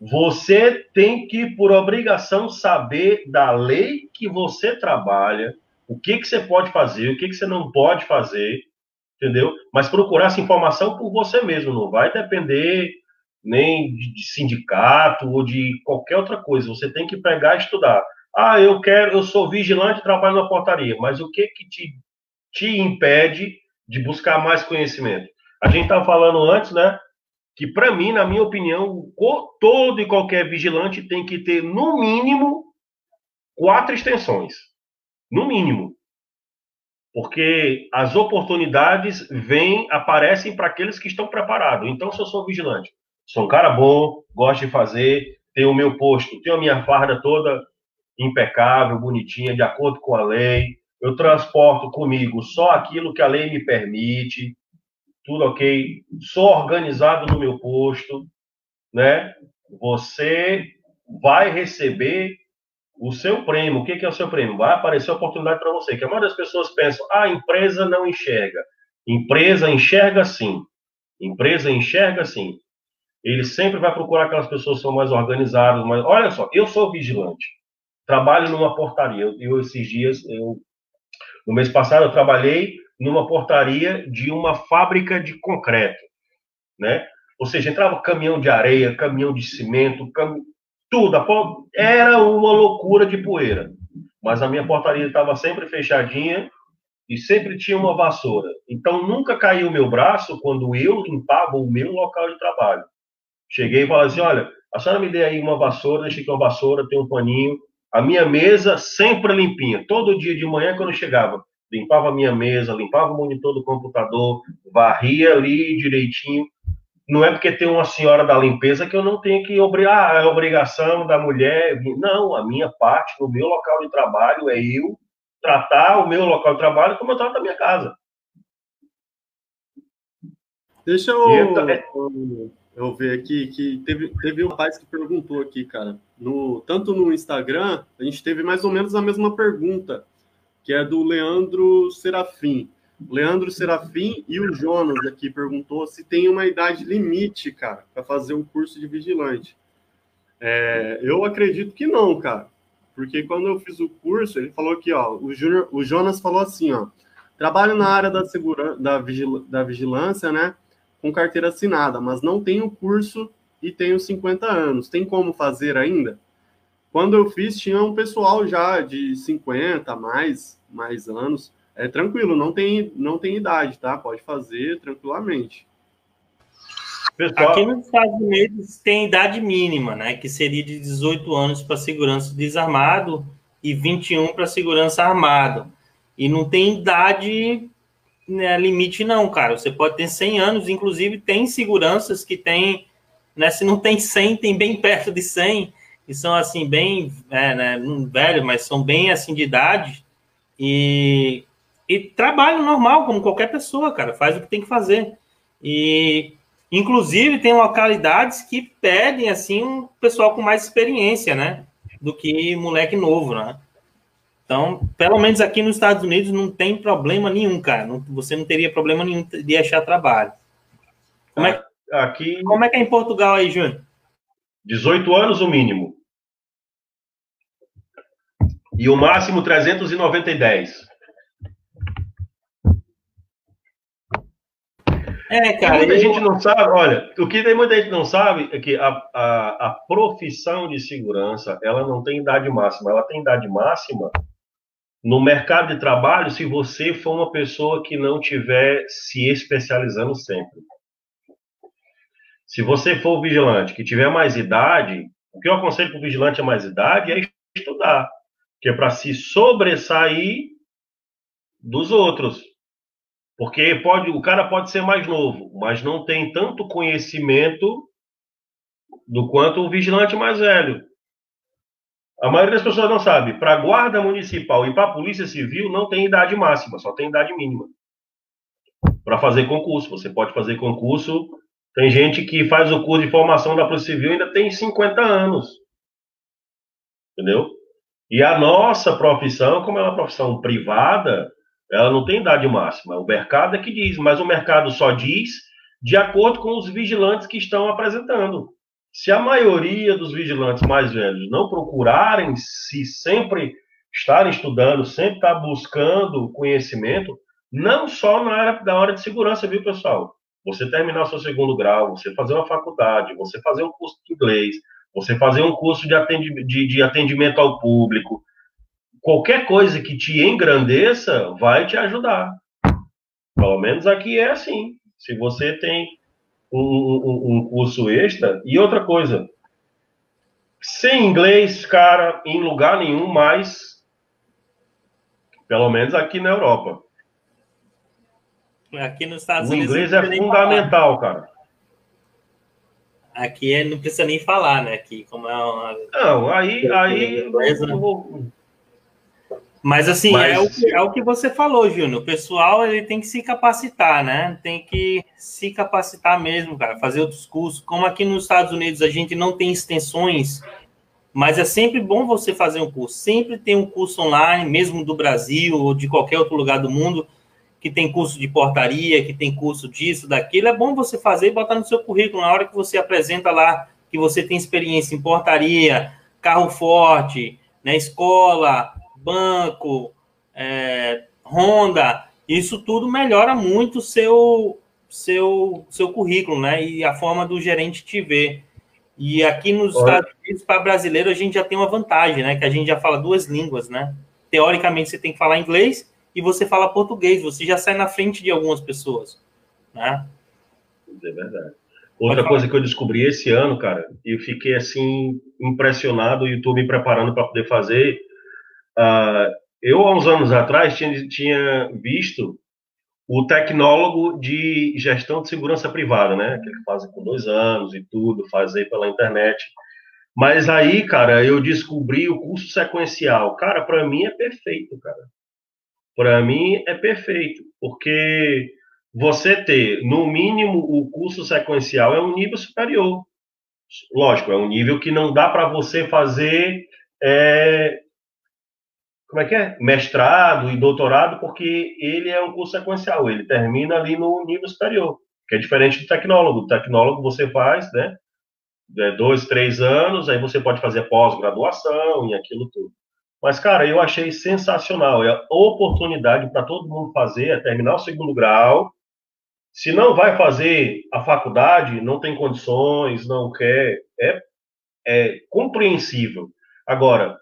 Speaker 2: você tem que, por obrigação, saber da lei que você trabalha, o que, que você pode fazer, o que, que você não pode fazer, entendeu? Mas procurar essa informação por você mesmo, não vai depender nem de, sindicato ou de qualquer outra coisa. Você tem que pegar e estudar. Ah, eu quero, eu sou vigilante, trabalho na portaria, mas o que que te, te impede de buscar mais conhecimento? A gente estava falando antes, né? que, para mim, na minha opinião, todo e qualquer vigilante tem que ter, no mínimo, quatro extensões. No mínimo. Porque as oportunidades vêm, aparecem para aqueles que estão preparados. Então, se eu sou vigilante, sou um cara bom, gosto de fazer, tenho o meu posto, tenho a minha farda toda impecável, bonitinha, de acordo com a lei, eu transporto comigo só aquilo que a lei me permite, tudo ok, sou organizado no meu posto, né? Você vai receber o seu prêmio. O que é o seu prêmio? Vai aparecer oportunidade para você. Que a maioria das pessoas pensam, ah, a empresa não enxerga. Empresa enxerga sim. Empresa enxerga sim. Ele sempre vai procurar aquelas pessoas que são mais organizadas. Mais... Olha só, eu sou vigilante. Trabalho numa portaria. Eu, eu esses dias, eu, no mês passado, eu trabalhei numa portaria de uma fábrica de concreto, né? Ou seja, entrava caminhão de areia, caminhão de cimento, cam... tudo. Era uma loucura de poeira. Mas a minha portaria estava sempre fechadinha e sempre tinha uma vassoura. Então nunca caiu o meu braço quando eu limpava o meu local de trabalho. Cheguei e falei assim: olha, a senhora me dê aí uma vassoura, deixa aqui uma vassoura, tem um paninho. A minha mesa sempre limpinha. Todo dia de manhã, quando eu chegava, limpava a minha mesa, limpava o monitor do computador, varria ali direitinho. Não é porque tem uma senhora da limpeza que eu não tenho que obrigar, ah, é obrigação da mulher. Não, a minha parte no meu local de trabalho é eu tratar o meu local de trabalho como eu trato a minha casa.
Speaker 3: Deixa eu, eu, ver aqui que teve, teve um rapaz que perguntou aqui, cara. No, tanto no Instagram, a gente teve mais ou menos a mesma pergunta que é do Leandro Serafim. Leandro Serafim e o Jonas aqui perguntou se tem uma idade limite, cara, para fazer um curso de vigilante. É, eu acredito que não, cara. Porque quando eu fiz o curso, ele falou aqui, ó, o, Junior, o Jonas falou assim, ó, trabalho na área da, segura, da, vigil, da vigilância, né, com carteira assinada, mas não tenho curso e tenho 50 anos. Tem como fazer ainda? Quando eu fiz, tinha um pessoal já de 50, mais, mais anos. É tranquilo, não tem, não tem idade, tá? Pode fazer tranquilamente.
Speaker 1: Pessoal... Aqui nos Estados Unidos tem idade mínima, né? Que seria de 18 anos para segurança desarmado e 21 para segurança armado. E não tem idade né, limite, não, cara. Você pode ter 100 anos, inclusive tem seguranças que tem, né? Se não tem 100, tem bem perto de 100, que são assim, bem, é, né, não velho, mas são bem assim de idade. E, e trabalho normal, como qualquer pessoa, cara, faz o que tem que fazer. E Inclusive, tem localidades que pedem, assim, um pessoal com mais experiência, né? Do que moleque novo, né? Então, pelo menos aqui nos Estados Unidos não tem problema nenhum, cara. Não, você não teria problema nenhum de achar trabalho. Como é, aqui... como é que é em Portugal aí, Júnior?
Speaker 2: 18 anos o mínimo. E o máximo 390 É, cara. muita eu... gente não sabe, olha, o que tem muita gente não sabe é que a, a, a profissão de segurança, ela não tem idade máxima, ela tem idade máxima no mercado de trabalho se você for uma pessoa que não tiver se especializando sempre. Se você for vigilante que tiver mais idade, o que eu aconselho para o vigilante a mais idade é estudar, que é para se sobressair dos outros. Porque pode, o cara pode ser mais novo, mas não tem tanto conhecimento do quanto o vigilante mais velho. A maioria das pessoas não sabe. Para a guarda municipal e para a polícia civil não tem idade máxima, só tem idade mínima. Para fazer concurso, você pode fazer concurso. Tem gente que faz o curso de formação da polícia civil e ainda tem 50 anos. Entendeu? E a nossa profissão, como é uma profissão privada, ela não tem idade máxima. O mercado é que diz, mas o mercado só diz de acordo com os vigilantes que estão apresentando. Se a maioria dos vigilantes mais velhos não procurarem se sempre estarem estudando, sempre estar buscando conhecimento, não só na área, da área de segurança, viu, pessoal? Você terminar seu segundo grau, você fazer uma faculdade, você fazer um curso de inglês, você fazer um curso de atendimento, de, de atendimento ao público, qualquer coisa que te engrandeça vai te ajudar. Pelo menos aqui é assim. Se você tem um, um, um curso extra. E outra coisa, sem inglês, cara, em lugar nenhum mais, pelo menos aqui na Europa.
Speaker 1: Aqui nos Estados
Speaker 2: o Unidos. O inglês é fundamental, cara.
Speaker 1: Aqui é, não precisa nem falar, né? Aqui, como é uma...
Speaker 2: Não, aí, aí
Speaker 1: mas assim, Mas... É, o que, é o que você falou, Júnior. O pessoal ele tem que se capacitar, né? Tem que se capacitar mesmo, cara, fazer outros cursos. Como aqui nos Estados Unidos a gente não tem extensões, mas é sempre bom você fazer um curso. Sempre tem um curso online, mesmo do Brasil ou de qualquer outro lugar do mundo, que tem curso de portaria, que tem curso disso, daquilo. É bom você fazer e botar no seu currículo. Na hora que você apresenta lá que você tem experiência em portaria, carro forte, né, escola, banco, é, Honda, isso tudo melhora muito o seu, seu, seu currículo, né? E a forma do gerente te ver. E aqui nos Olha. Estados Unidos, para brasileiro, a gente já tem uma vantagem, né? Que a gente já fala duas línguas, né? Teoricamente, você tem que falar inglês e você fala português. Você já sai na frente de algumas pessoas, né?
Speaker 2: É verdade. Outra coisa que eu descobri esse ano, cara, e fiquei assim impressionado e estou me preparando para poder fazer, Uh, eu, há uns anos atrás, tinha, tinha visto o tecnólogo de gestão de segurança privada, né? Que ele faz com dois anos e tudo, faz aí pela internet. Mas aí, cara, eu descobri o curso sequencial. Cara, para mim é perfeito, cara. Para mim é perfeito, porque você ter, no mínimo, o curso sequencial é um nível superior. Lógico, é um nível que não dá para você fazer é, como é que é? Mestrado e doutorado, porque ele é um curso sequencial, ele termina ali no nível superior, que é diferente do tecnólogo. O tecnólogo você faz, né? é, dois, três anos, aí você pode fazer pós-graduação e aquilo tudo. Mas, cara, eu achei sensacional. É oportunidade para todo mundo fazer, é terminar o segundo grau. Se não vai fazer a faculdade, não tem condições, não quer, é, é compreensível. Agora,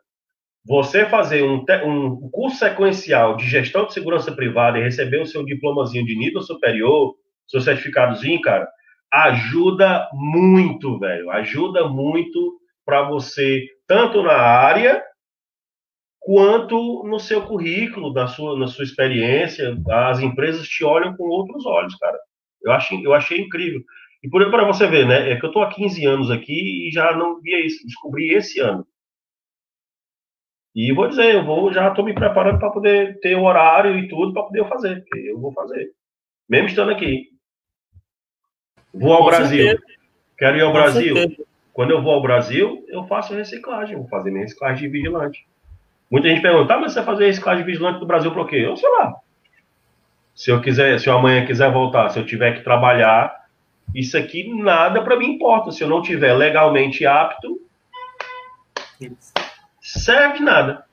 Speaker 2: você fazer um, um curso sequencial de gestão de segurança privada e receber o seu diplomazinho de nível superior, seu certificadozinho, cara, ajuda muito, velho. Ajuda muito para você, tanto na área quanto no seu currículo, na sua, na sua experiência. As empresas te olham com outros olhos, cara. Eu achei, eu achei incrível. E por para você ver, né? É que eu tô há 15 anos aqui e já não via isso, descobri esse ano. E vou dizer, eu vou já estou me preparando para poder ter o horário e tudo para poder fazer, porque eu vou fazer. Mesmo estando aqui. Vou ao Com Brasil. Certeza. Quero ir ao Com Brasil. Certeza. Quando eu vou ao Brasil, eu faço reciclagem, vou fazer minha reciclagem de vigilante. Muita gente pergunta, tá, mas você vai fazer reciclagem de vigilante do Brasil para quê? Eu sei lá. Se eu quiser, se eu amanhã quiser voltar, se eu tiver que trabalhar, isso aqui nada para mim importa. Se eu não tiver legalmente apto, serve nada.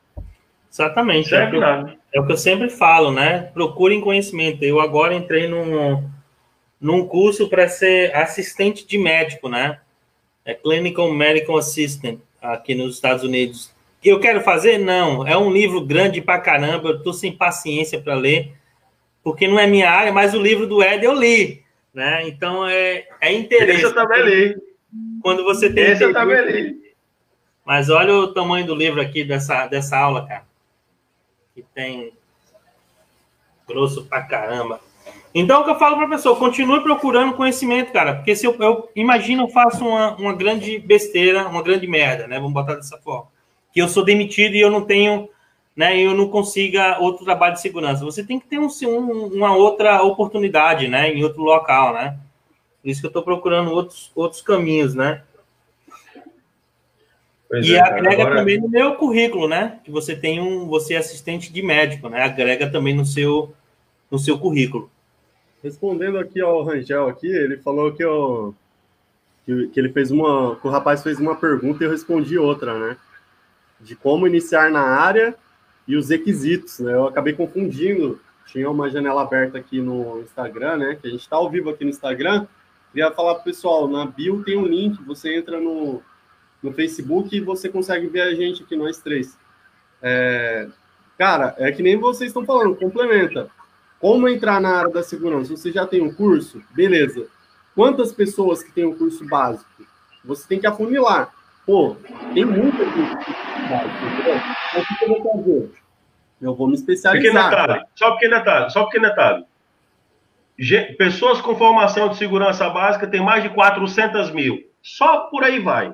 Speaker 1: Exatamente. Serve é nada. é o que eu sempre falo, né? Procurem conhecimento. Eu agora entrei num, num curso para ser assistente de médico, né? É Clinical Medical Assistant aqui nos Estados Unidos. Eu quero fazer? Não. É um livro grande pra caramba. Eu tô sem paciência para ler, porque não é minha área, mas o livro do Ed eu li, né? Então é, é interessante. Esse eu
Speaker 2: também li.
Speaker 1: Quando você tem.
Speaker 2: Esse eu também li.
Speaker 1: Mas olha o tamanho do livro aqui dessa, dessa aula, cara. Que tem grosso pra caramba. Então, o que eu falo para a pessoa, continue procurando conhecimento, cara. Porque se eu, eu imagino, eu faço uma, uma grande besteira, uma grande merda, né? Vamos botar dessa forma. Que eu sou demitido e eu não tenho, né? Eu não consiga outro trabalho de segurança. Você tem que ter um, um, uma outra oportunidade, né? Em outro local, né? Por isso que eu estou procurando outros, outros caminhos, né? Pois e é, agrega agora... também no meu currículo, né? Que você tem um, você é assistente de médico, né? Agrega também no seu, no seu currículo.
Speaker 3: Respondendo aqui ao Rangel aqui, ele falou que, eu, que, que ele fez uma, que o rapaz fez uma pergunta e eu respondi outra, né? De como iniciar na área e os requisitos, né? Eu acabei confundindo. Tinha uma janela aberta aqui no Instagram, né? Que a gente está ao vivo aqui no Instagram. Queria falar pro pessoal, na bio tem um link, você entra no no Facebook você consegue ver a gente aqui, nós três. É, cara, é que nem vocês estão falando, complementa. Como entrar na área da segurança? Você já tem um curso? Beleza. Quantas pessoas que têm um curso básico? Você tem que afunilar. Pô, tem muita gente? Então, o que eu vou fazer? Eu vou me especializar.
Speaker 2: Pequeno detalhe, só pequeno detalhe, só pequeno detalhe. Pessoas com formação de segurança básica tem mais de 400 mil. Só por aí vai.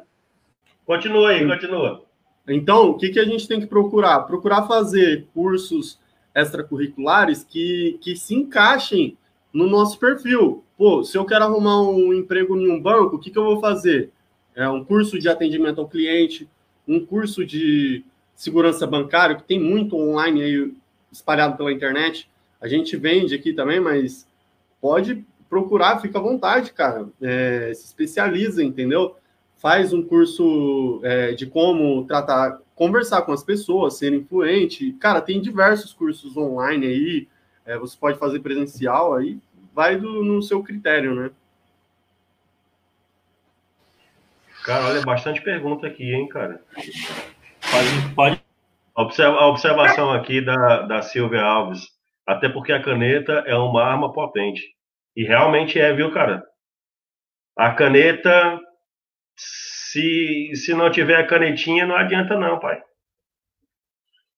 Speaker 2: Continua aí, continua.
Speaker 3: Então, o que, que a gente tem que procurar? Procurar fazer cursos extracurriculares que, que se encaixem no nosso perfil. Pô, se eu quero arrumar um emprego em um banco, o que, que eu vou fazer? É um curso de atendimento ao cliente, um curso de segurança bancária, que tem muito online aí espalhado pela internet. A gente vende aqui também, mas pode procurar, fica à vontade, cara. É, se especializa, entendeu? Faz um curso é, de como tratar, conversar com as pessoas, ser influente. Cara, tem diversos cursos online aí, é, você pode fazer presencial, aí vai do, no seu critério, né?
Speaker 2: Cara, olha, bastante pergunta aqui, hein, cara.
Speaker 1: Pode. pode.
Speaker 2: Observa, a observação aqui da, da Silvia Alves. Até porque a caneta é uma arma potente. E realmente é, viu, cara? A caneta se, se não tiver a canetinha, não adianta não, pai.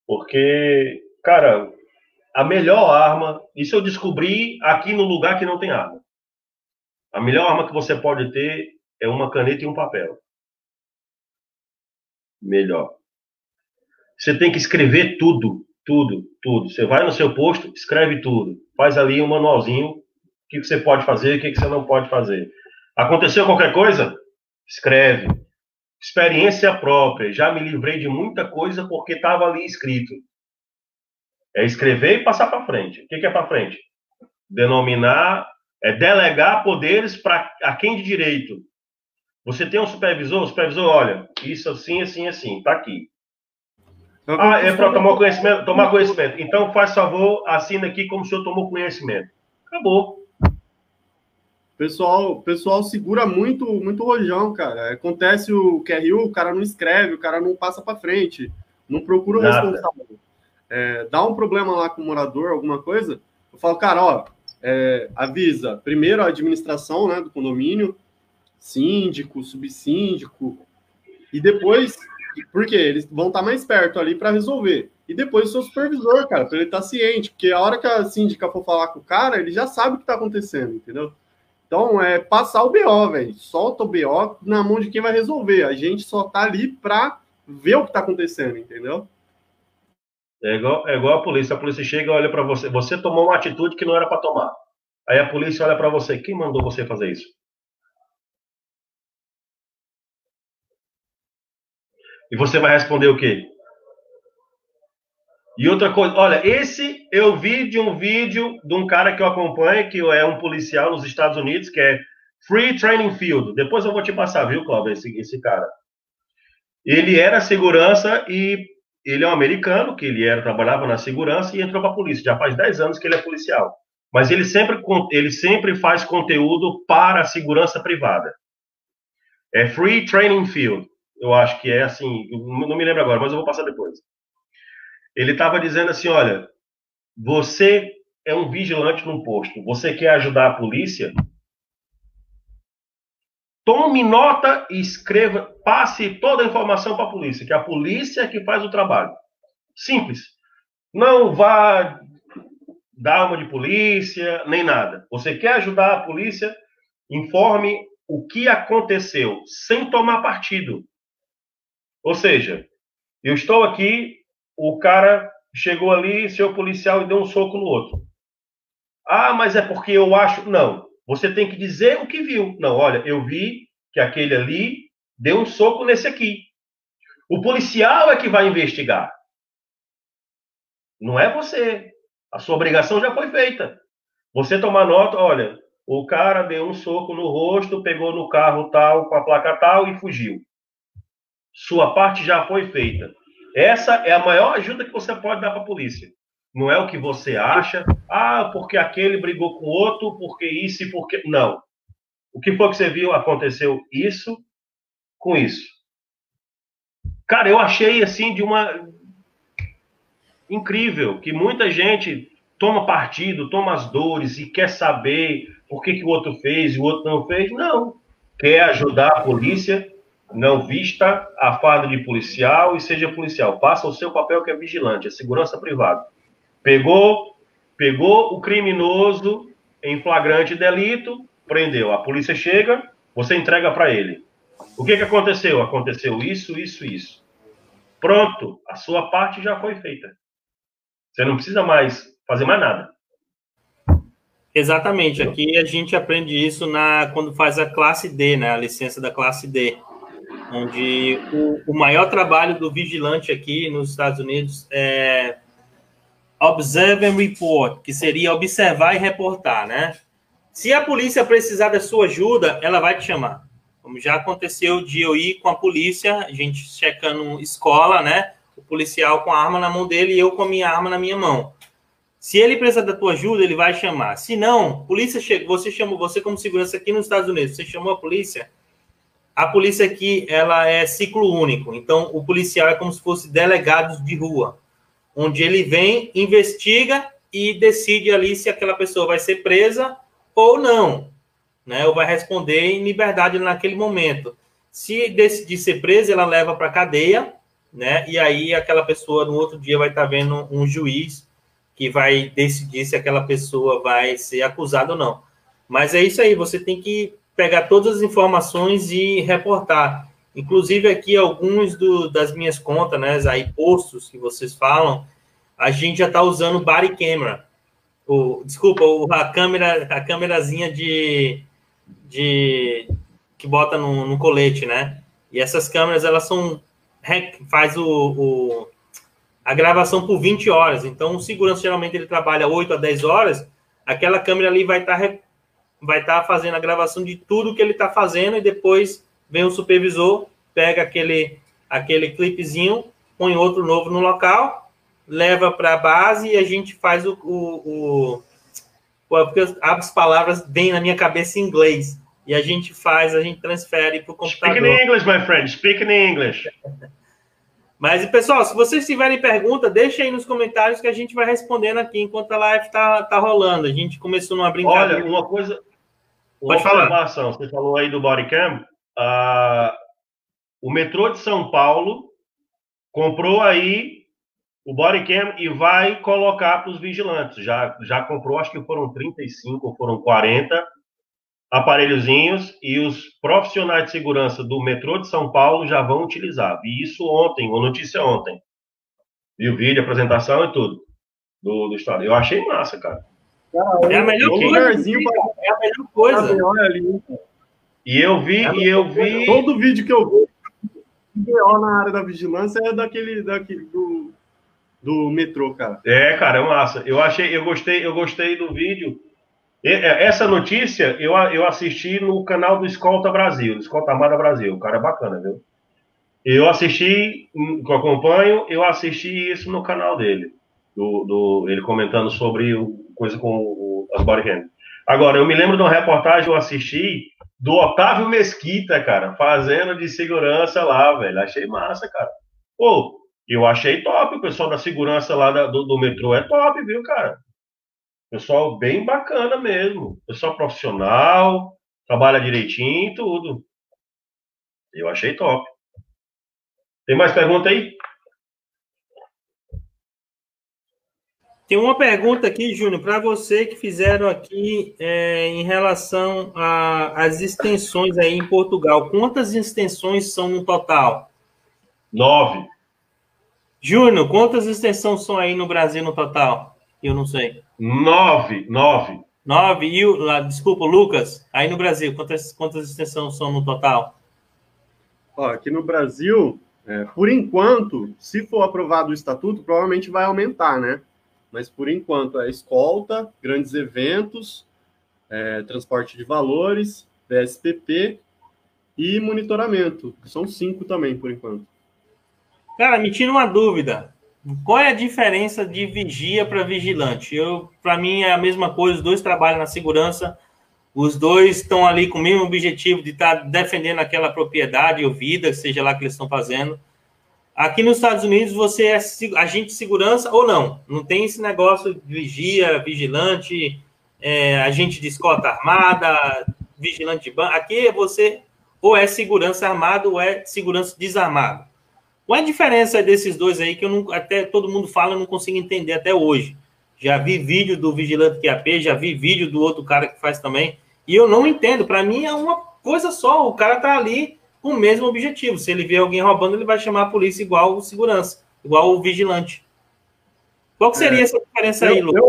Speaker 2: Porque, cara, a melhor arma, isso eu descobri aqui no lugar que não tem arma. A melhor arma que você pode ter é uma caneta e um papel. Melhor. Você tem que escrever tudo, tudo, tudo. Você vai no seu posto, escreve tudo. Faz ali um manualzinho, o que você pode fazer, o que você não pode fazer. Aconteceu qualquer coisa? Escreve. Experiência própria. Já me livrei de muita coisa porque estava ali escrito. É escrever e passar para frente. O que, que é para frente? Denominar, é delegar poderes para a quem de direito. Você tem um supervisor? O supervisor, olha, isso assim, assim, assim, tá aqui. Ah, é para tomar conhecimento, tomar conhecimento. Então, faz favor, assina aqui como o senhor tomou conhecimento. Acabou.
Speaker 3: Pessoal, pessoal segura muito, muito rojão, cara. Acontece o QRU, o cara não escreve, o cara não passa para frente, não procura o responsável. É, dá um problema lá com o morador, alguma coisa, eu falo, cara, ó, é, avisa primeiro a administração né, do condomínio, síndico, subsíndico, e depois, porque eles vão estar mais perto ali para resolver. E depois o seu supervisor, cara, para ele estar ciente, porque a hora que a síndica for falar com o cara, ele já sabe o que está acontecendo, entendeu? Então, é passar o BO, velho. Solta o BO na mão de quem vai resolver. A gente só tá ali para ver o que está acontecendo, entendeu?
Speaker 2: É igual, é igual a polícia. A polícia chega e olha para você. Você tomou uma atitude que não era para tomar. Aí a polícia olha para você. Quem mandou você fazer isso? E você vai responder o quê? E outra coisa, olha, esse eu vi de um vídeo de um cara que eu acompanho, que é um policial nos Estados Unidos, que é Free Training Field. Depois eu vou te passar, viu, Cláudio, esse, esse cara. Ele era segurança e ele é um americano, que ele era, trabalhava na segurança e entrou para a polícia. Já faz 10 anos que ele é policial. Mas ele sempre, ele sempre faz conteúdo para a segurança privada. É Free Training Field. Eu acho que é assim, não me lembro agora, mas eu vou passar depois. Ele estava dizendo assim: olha, você é um vigilante num posto, você quer ajudar a polícia? Tome nota e escreva, passe toda a informação para a polícia, que é a polícia é que faz o trabalho. Simples. Não vá dar uma de polícia, nem nada. Você quer ajudar a polícia? Informe o que aconteceu, sem tomar partido. Ou seja, eu estou aqui, o cara chegou ali, seu policial, e deu um soco no outro. Ah, mas é porque eu acho. Não. Você tem que dizer o que viu. Não, olha, eu vi que aquele ali deu um soco nesse aqui. O policial é que vai investigar. Não é você. A sua obrigação já foi feita. Você tomar nota, olha, o cara deu um soco no rosto, pegou no carro tal, com a placa tal e fugiu. Sua parte já foi feita. Essa é a maior ajuda que você pode dar para a polícia. Não é o que você acha, ah, porque aquele brigou com o outro, porque isso e porque. Não. O que foi que você viu? Aconteceu isso com isso. Cara, eu achei assim de uma. Incrível que muita gente toma partido, toma as dores e quer saber por que, que o outro fez e o outro não fez. Não. Quer ajudar a polícia, não vista a farda de policial e seja policial. Faça o seu papel que é vigilante, é segurança privada. Pegou, pegou o criminoso em flagrante delito, prendeu. A polícia chega, você entrega para ele. O que, que aconteceu? Aconteceu isso, isso, isso. Pronto, a sua parte já foi feita. Você não precisa mais fazer mais nada.
Speaker 1: Exatamente. Aqui a gente aprende isso na quando faz a classe D, né? A licença da classe D, onde o, o maior trabalho do vigilante aqui nos Estados Unidos é Observe and Report, que seria observar e reportar, né? Se a polícia precisar da sua ajuda, ela vai te chamar. Como já aconteceu de eu ir com a polícia, a gente checando escola, né? O policial com a arma na mão dele e eu com a minha arma na minha mão. Se ele precisar da tua ajuda, ele vai chamar. Se não, polícia chega, você chamou, você como segurança aqui nos Estados Unidos, você chamou a polícia. A polícia aqui, ela é ciclo único. Então, o policial é como se fosse delegados de rua onde ele vem, investiga e decide ali se aquela pessoa vai ser presa ou não, né? Ou vai responder em liberdade naquele momento. Se decidir ser presa, ela leva para cadeia, né? E aí aquela pessoa no outro dia vai estar tá vendo um juiz que vai decidir se aquela pessoa vai ser acusada ou não. Mas é isso aí, você tem que pegar todas as informações e reportar. Inclusive aqui alguns do, das minhas contas, né, aí postos que vocês falam, a gente já está usando body camera. O, desculpa, o, a câmera, a câmerazinha de, de que bota no, no, colete, né? E essas câmeras elas são faz o, o, a gravação por 20 horas. Então o segurança geralmente ele trabalha 8 a 10 horas, aquela câmera ali vai estar tá, vai estar tá fazendo a gravação de tudo que ele está fazendo e depois vem o supervisor, pega aquele, aquele clipezinho, põe outro novo no local, leva para a base e a gente faz o, o, o porque as palavras vêm na minha cabeça em inglês e a gente faz, a gente transfere para o computador.
Speaker 2: Speak in English, my friend. Speak in English. [LAUGHS]
Speaker 1: Mas, pessoal, se vocês tiverem pergunta, deixem aí nos comentários que a gente vai respondendo aqui enquanto a live está tá rolando. A gente começou numa brincadeira.
Speaker 2: Olha, uma coisa. Pode falar. Você falou aí do bodycam. Uh, o metrô de São Paulo comprou aí o bodycam e vai colocar para os vigilantes. Já, já comprou, acho que foram 35 ou foram 40 aparelhozinhos e os profissionais de segurança do metrô de São Paulo já vão utilizar. Vi isso ontem, uma notícia ontem. Vi o vídeo, apresentação e tudo do, do estado. Eu achei massa, cara.
Speaker 1: É a melhor coisa. É a melhor coisa.
Speaker 2: E eu vi, é e eu vi.
Speaker 3: Todo vídeo que eu vi na área da vigilância é daquele, daquele do, do metrô, cara.
Speaker 2: É, cara, é massa. Eu achei, eu gostei, eu gostei do vídeo é, essa notícia eu, eu assisti no canal do Escolta Brasil, do Escolta Armada Brasil. O cara é bacana, viu? Eu assisti, hum, que eu acompanho, eu assisti isso no canal dele. Do, do ele comentando sobre o, coisa com as bodycam. Agora, eu me lembro de uma reportagem que eu assisti do Otávio Mesquita, cara, fazendo de segurança lá, velho. Achei massa, cara. Pô, eu achei top. O pessoal da segurança lá do, do metrô é top, viu, cara? Pessoal bem bacana mesmo. Pessoal profissional, trabalha direitinho e tudo. Eu achei top. Tem mais pergunta aí?
Speaker 1: Tem uma pergunta aqui, Júnior, para você que fizeram aqui é, em relação às extensões aí em Portugal. Quantas extensões são no total?
Speaker 2: Nove.
Speaker 1: Júnior, quantas extensões são aí no Brasil no total? Eu não sei.
Speaker 2: Nove, nove.
Speaker 1: Nove. E o, ah, desculpa, Lucas, aí no Brasil, quantas, quantas extensões são no total?
Speaker 3: Ó, aqui no Brasil, é, por enquanto, se for aprovado o estatuto, provavelmente vai aumentar, né? Mas por enquanto é escolta, grandes eventos, é, transporte de valores, PSPP e monitoramento. São cinco também, por enquanto.
Speaker 1: Cara, me tira uma dúvida. Qual é a diferença de vigia para vigilante? Eu, para mim é a mesma coisa. Os dois trabalham na segurança. Os dois estão ali com o mesmo objetivo de estar tá defendendo aquela propriedade ou vida, seja lá que eles estão fazendo. Aqui nos Estados Unidos você é agente de segurança ou não? Não tem esse negócio de vigia, vigilante, é, agente de escolta armada, vigilante de banco. Aqui você ou é segurança armado ou é segurança desarmado. Qual é a diferença desses dois aí que eu não, até todo mundo fala, eu não consigo entender até hoje. Já vi vídeo do vigilante QAP, já vi vídeo do outro cara que faz também, e eu não entendo. Para mim é uma coisa só, o cara tá ali o mesmo objetivo. Se ele vê alguém roubando, ele vai chamar a polícia igual o segurança, igual o vigilante. Qual seria é, essa diferença
Speaker 3: eu,
Speaker 1: aí,
Speaker 3: Lucas?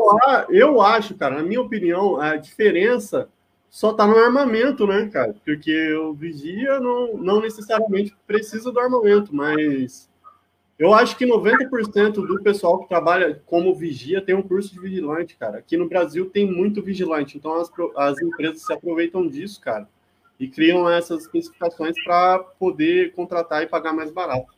Speaker 3: Eu, eu acho, cara, na minha opinião, a diferença só tá no armamento, né, cara? Porque o vigia não, não necessariamente precisa do armamento, mas eu acho que 90% do pessoal que trabalha como vigia tem um curso de vigilante, cara. Aqui no Brasil tem muito vigilante, então as, as empresas se aproveitam disso, cara, e criam essas especificações para poder contratar e pagar mais barato.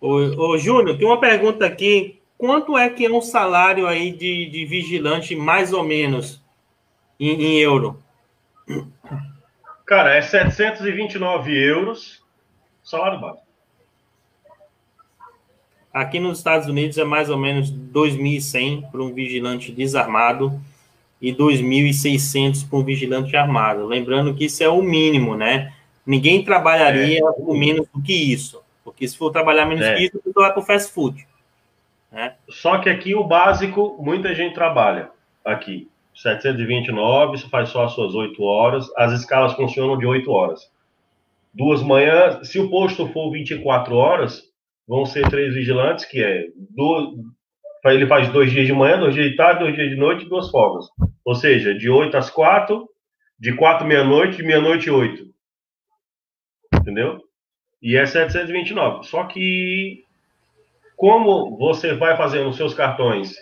Speaker 1: Ô, ô Júnior, tem uma pergunta aqui. Quanto é que é um salário aí de, de vigilante, mais ou menos? em, em euro?
Speaker 2: Cara, é 729 euros, salário básico.
Speaker 1: Aqui nos Estados Unidos é mais ou menos 2.100 para um vigilante desarmado e 2.600 para um vigilante armado. Lembrando que isso é o mínimo, né? Ninguém trabalharia é. com menos do que isso. Porque se for trabalhar menos é. que isso, você vai para o fast food.
Speaker 2: Né? Só que aqui o básico, muita gente trabalha aqui. 729, você faz só as suas 8 horas. As escalas funcionam de 8 horas. Duas manhãs, se o posto for 24 horas, vão ser três vigilantes, que é ele faz dois dias de manhã, dois dias de tarde, dois dias de noite e duas folgas. Ou seja, de 8 às 4, de 4 meia-noite, de meia-noite e 8. Entendeu? E é 729. Só que, como você vai fazendo os seus cartões,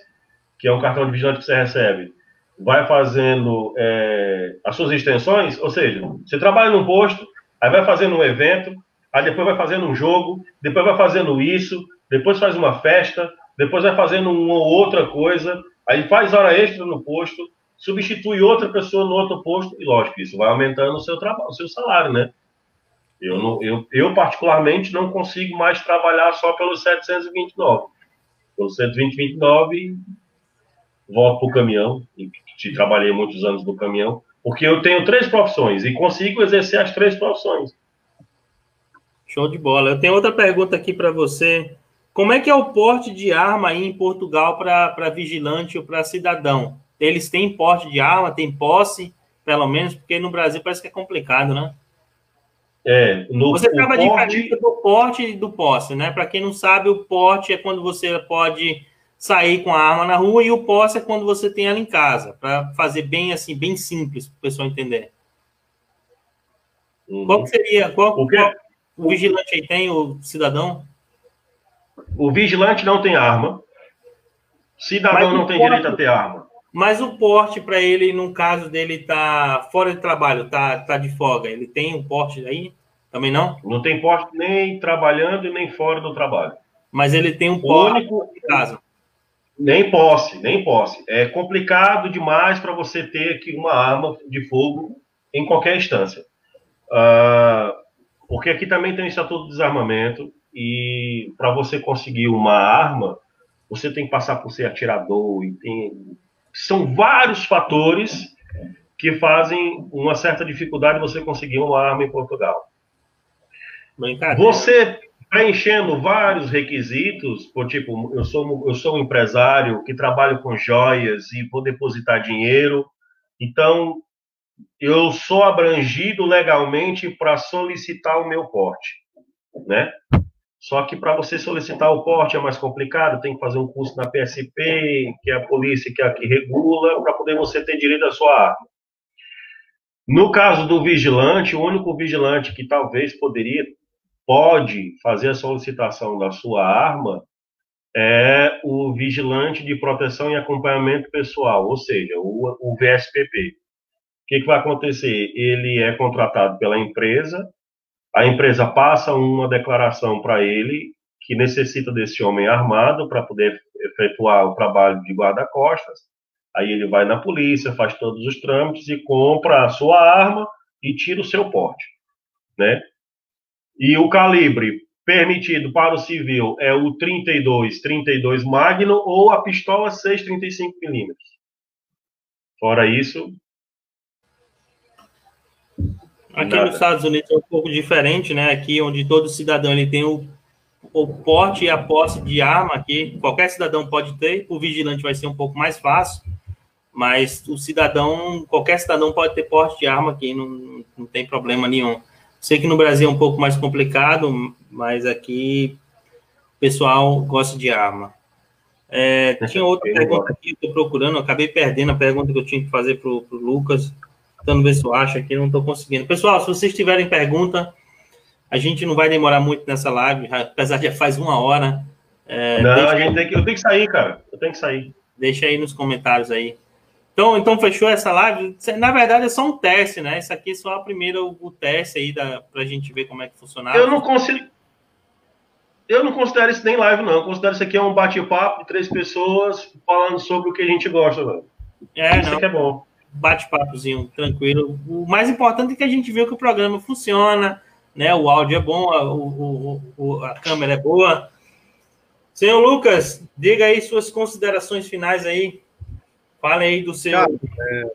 Speaker 2: que é um cartão de vigilante que você recebe, vai fazendo é, as suas extensões, ou seja, você trabalha num posto, Aí vai fazendo um evento, aí depois vai fazendo um jogo, depois vai fazendo isso, depois faz uma festa, depois vai fazendo uma ou outra coisa, aí faz hora extra no posto, substitui outra pessoa no outro posto, e lógico, isso vai aumentando o seu trabalho, o seu salário, né? Eu, não, eu, eu, particularmente, não consigo mais trabalhar só pelos 729. Pelos 729, volto para o caminhão, e trabalhei muitos anos no caminhão, porque eu tenho três profissões e consigo exercer as três profissões.
Speaker 1: Show de bola. Eu tenho outra pergunta aqui para você. Como é que é o porte de arma aí em Portugal para vigilante ou para cidadão? Eles têm porte de arma, têm posse, pelo menos, porque no Brasil parece que é complicado, né?
Speaker 2: É,
Speaker 1: no, você acaba de porte... do porte e do posse, né? Para quem não sabe, o porte é quando você pode sair com a arma na rua e o posse é quando você tem ela em casa, para fazer bem assim, bem simples para o pessoal entender. Uhum. Qual seria? Qual, o, qual, o vigilante aí tem, o cidadão?
Speaker 2: O vigilante não tem arma. Cidadão não tem porte, direito a ter arma.
Speaker 1: Mas o porte para ele, no caso dele, tá fora de trabalho, tá, tá de folga. Ele tem um porte aí? Também não?
Speaker 2: Não tem porte nem trabalhando nem fora do trabalho.
Speaker 1: Mas ele tem um porte único, em casa.
Speaker 2: Nem posse, nem posse. É complicado demais para você ter aqui uma arma de fogo em qualquer instância. Uh, porque aqui também tem o Estatuto de Desarmamento e para você conseguir uma arma, você tem que passar por ser atirador e tem... São vários fatores que fazem uma certa dificuldade você conseguir uma arma em Portugal. Você preenchendo vários requisitos, por tipo, eu sou, eu sou um empresário que trabalho com joias e vou depositar dinheiro, então eu sou abrangido legalmente para solicitar o meu porte, né? Só que para você solicitar o porte é mais complicado, tem que fazer um curso na PSP, que é a polícia que, é a que regula, para poder você ter direito à sua arma. No caso do vigilante, o único vigilante que talvez poderia pode fazer a solicitação da sua arma é o vigilante de proteção e acompanhamento pessoal, ou seja, o, o VSPP. O que, que vai acontecer? Ele é contratado pela empresa, a empresa passa uma declaração para ele que necessita desse homem armado para poder efetuar o trabalho de guarda-costas. Aí ele vai na polícia, faz todos os trâmites e compra a sua arma e tira o seu porte, né? E o calibre permitido para o civil é o 32, 32 Magno ou a pistola 6,35 milímetros. Fora isso.
Speaker 1: Aqui nada. nos Estados Unidos é um pouco diferente, né? Aqui, onde todo cidadão ele tem o, o porte e a posse de arma, aqui qualquer cidadão pode ter. O vigilante vai ser um pouco mais fácil, mas o cidadão, qualquer cidadão pode ter porte de arma aqui, não, não tem problema nenhum. Sei que no Brasil é um pouco mais complicado, mas aqui o pessoal gosta de arma. É, tinha outra pergunta aqui que eu estou procurando, acabei perdendo a pergunta que eu tinha que fazer para o Lucas. Tentando ver se eu acho aqui, não estou conseguindo. Pessoal, se vocês tiverem pergunta, a gente não vai demorar muito nessa live, [LAUGHS] apesar de já faz uma hora.
Speaker 2: É, não, a gente tem que, eu tenho que sair, cara. Eu tenho que sair.
Speaker 1: Deixa aí nos comentários aí. Então, então fechou essa live. Na verdade, é só um teste, né? Isso aqui é só a primeira, o teste aí para a gente ver como é que funciona.
Speaker 2: Eu não consigo. Eu não considero isso nem live, não. Eu considero isso aqui é um bate-papo de três pessoas falando sobre o que a gente gosta, velho.
Speaker 1: É, isso não. aqui é bom. Bate-papozinho, tranquilo. O mais importante é que a gente vê que o programa funciona, né? O áudio é bom, a, o, o, a câmera é boa. Senhor Lucas, diga aí suas considerações finais aí. Fala aí do seu. Cara, é,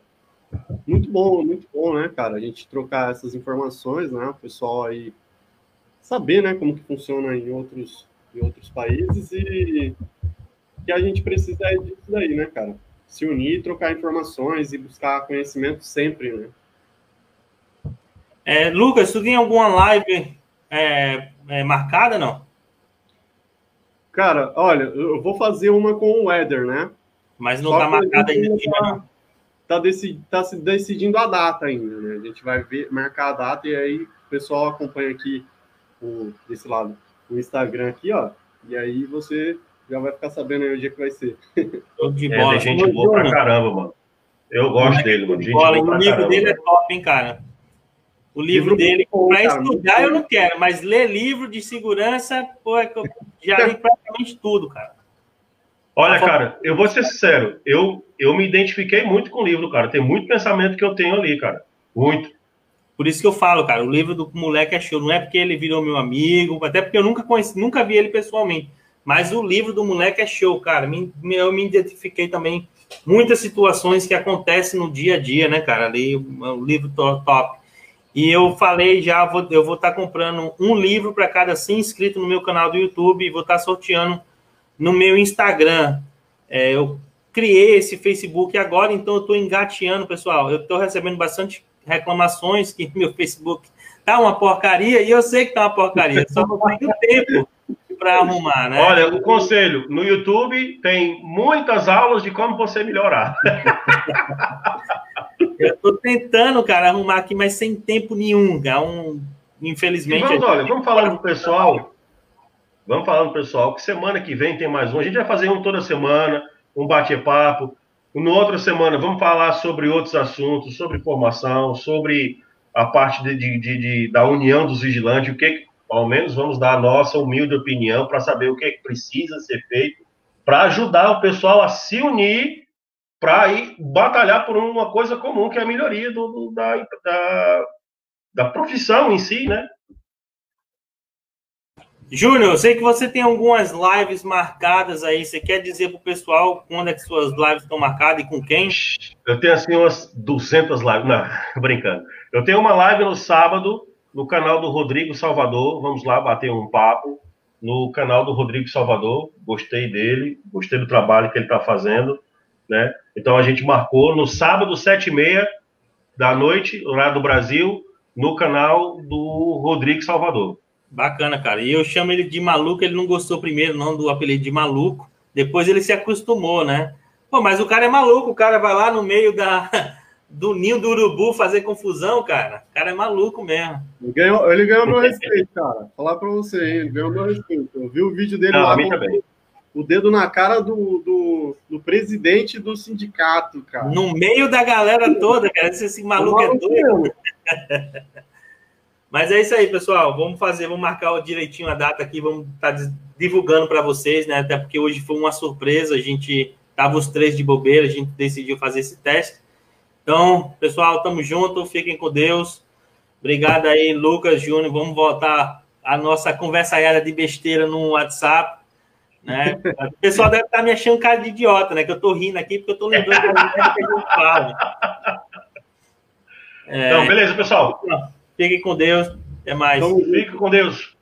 Speaker 3: muito bom, muito bom, né, cara? A gente trocar essas informações, né? O pessoal aí saber, né, como que funciona em outros, em outros países e que a gente precisa é disso daí, né, cara? Se unir, trocar informações e buscar conhecimento sempre, né?
Speaker 1: É, Lucas, tu tem alguma live é, é, marcada, não?
Speaker 3: Cara, olha, eu vou fazer uma com o Éder, né?
Speaker 1: Mas não está marcado ainda.
Speaker 3: Está tá, decidi, tá se decidindo a data ainda, né? A gente vai ver, marcar a data e aí o pessoal acompanha aqui o, desse lado o Instagram aqui, ó. E aí você já vai ficar sabendo aí o dia que vai ser.
Speaker 2: de é, bola. É, gente boa pra caramba, mano. Eu gosto dele, mano. Gente
Speaker 1: bola. O nível dele é top, hein, cara. o livro, livro dele. Para estudar eu não quero, mas ler livro de segurança, pô, é que eu já li praticamente tudo, cara.
Speaker 2: Olha, cara, eu vou ser sincero, eu, eu me identifiquei muito com o livro, cara. Tem muito pensamento que eu tenho ali, cara. Muito.
Speaker 1: Por isso que eu falo, cara, o livro do moleque é show. Não é porque ele virou meu amigo, até porque eu nunca conheci, nunca vi ele pessoalmente. Mas o livro do moleque é show, cara. Eu me identifiquei também muitas situações que acontecem no dia a dia, né, cara? Ali, o livro top. E eu falei já, vou, eu vou estar tá comprando um livro para cada 100 inscritos no meu canal do YouTube e vou estar tá sorteando no meu Instagram. É, eu criei esse Facebook agora, então eu estou engateando, pessoal. Eu estou recebendo bastante reclamações que [LAUGHS] meu Facebook tá uma porcaria e eu sei que tá uma porcaria, só não tenho tempo para arrumar, né?
Speaker 2: Olha, o conselho, no YouTube tem muitas aulas de como você melhorar. [LAUGHS]
Speaker 1: eu estou tentando, cara, arrumar aqui, mas sem tempo nenhum, cara. Um, infelizmente.
Speaker 2: vamos, olha, vamos falar pro pessoal Vamos falando, pessoal, que semana que vem tem mais um. A gente vai fazer um toda semana, um bate-papo. No outra semana, vamos falar sobre outros assuntos, sobre formação, sobre a parte de, de, de, da união dos vigilantes, o que, ao menos, vamos dar a nossa humilde opinião para saber o que, que precisa ser feito para ajudar o pessoal a se unir para ir batalhar por uma coisa comum, que é a melhoria do, do da, da, da profissão em si, né?
Speaker 1: Júnior, eu sei que você tem algumas lives marcadas aí. Você quer dizer para o pessoal quando é que suas lives estão marcadas e com quem?
Speaker 2: Eu tenho assim umas 200 lives. Não, [LAUGHS] brincando. Eu tenho uma live no sábado no canal do Rodrigo Salvador. Vamos lá bater um papo no canal do Rodrigo Salvador. Gostei dele, gostei do trabalho que ele está fazendo, né? Então a gente marcou no sábado sete e meia da noite, horário do Brasil, no canal do Rodrigo Salvador.
Speaker 1: Bacana, cara. E eu chamo ele de maluco, ele não gostou primeiro, não, do apelido de maluco. Depois ele se acostumou, né? Pô, mas o cara é maluco, o cara vai lá no meio da, do ninho do urubu fazer confusão, cara. O cara é maluco mesmo.
Speaker 3: Ele ganhou, ele ganhou meu respeito, cara. Falar pra você, hein? ele ganhou meu respeito. Eu vi o vídeo dele não, lá. Com o dedo na cara do, do, do, presidente do sindicato, cara.
Speaker 1: No meio da galera toda, cara. Esse maluco é doido. [LAUGHS] Mas é isso aí, pessoal. Vamos fazer, vamos marcar direitinho a data aqui, vamos estar tá divulgando para vocês, né? Até porque hoje foi uma surpresa, a gente tava os três de bobeira, a gente decidiu fazer esse teste. Então, pessoal, tamo junto, fiquem com Deus. Obrigado aí, Lucas, Júnior. Vamos voltar a nossa conversa de besteira no WhatsApp. Né? O pessoal deve estar tá me achando cara de idiota, né? Que eu tô rindo aqui porque eu tô lembrando que a gente fala.
Speaker 2: É... Então, beleza, pessoal.
Speaker 1: Fiquem com Deus. Até mais.
Speaker 2: Então, fique com Deus.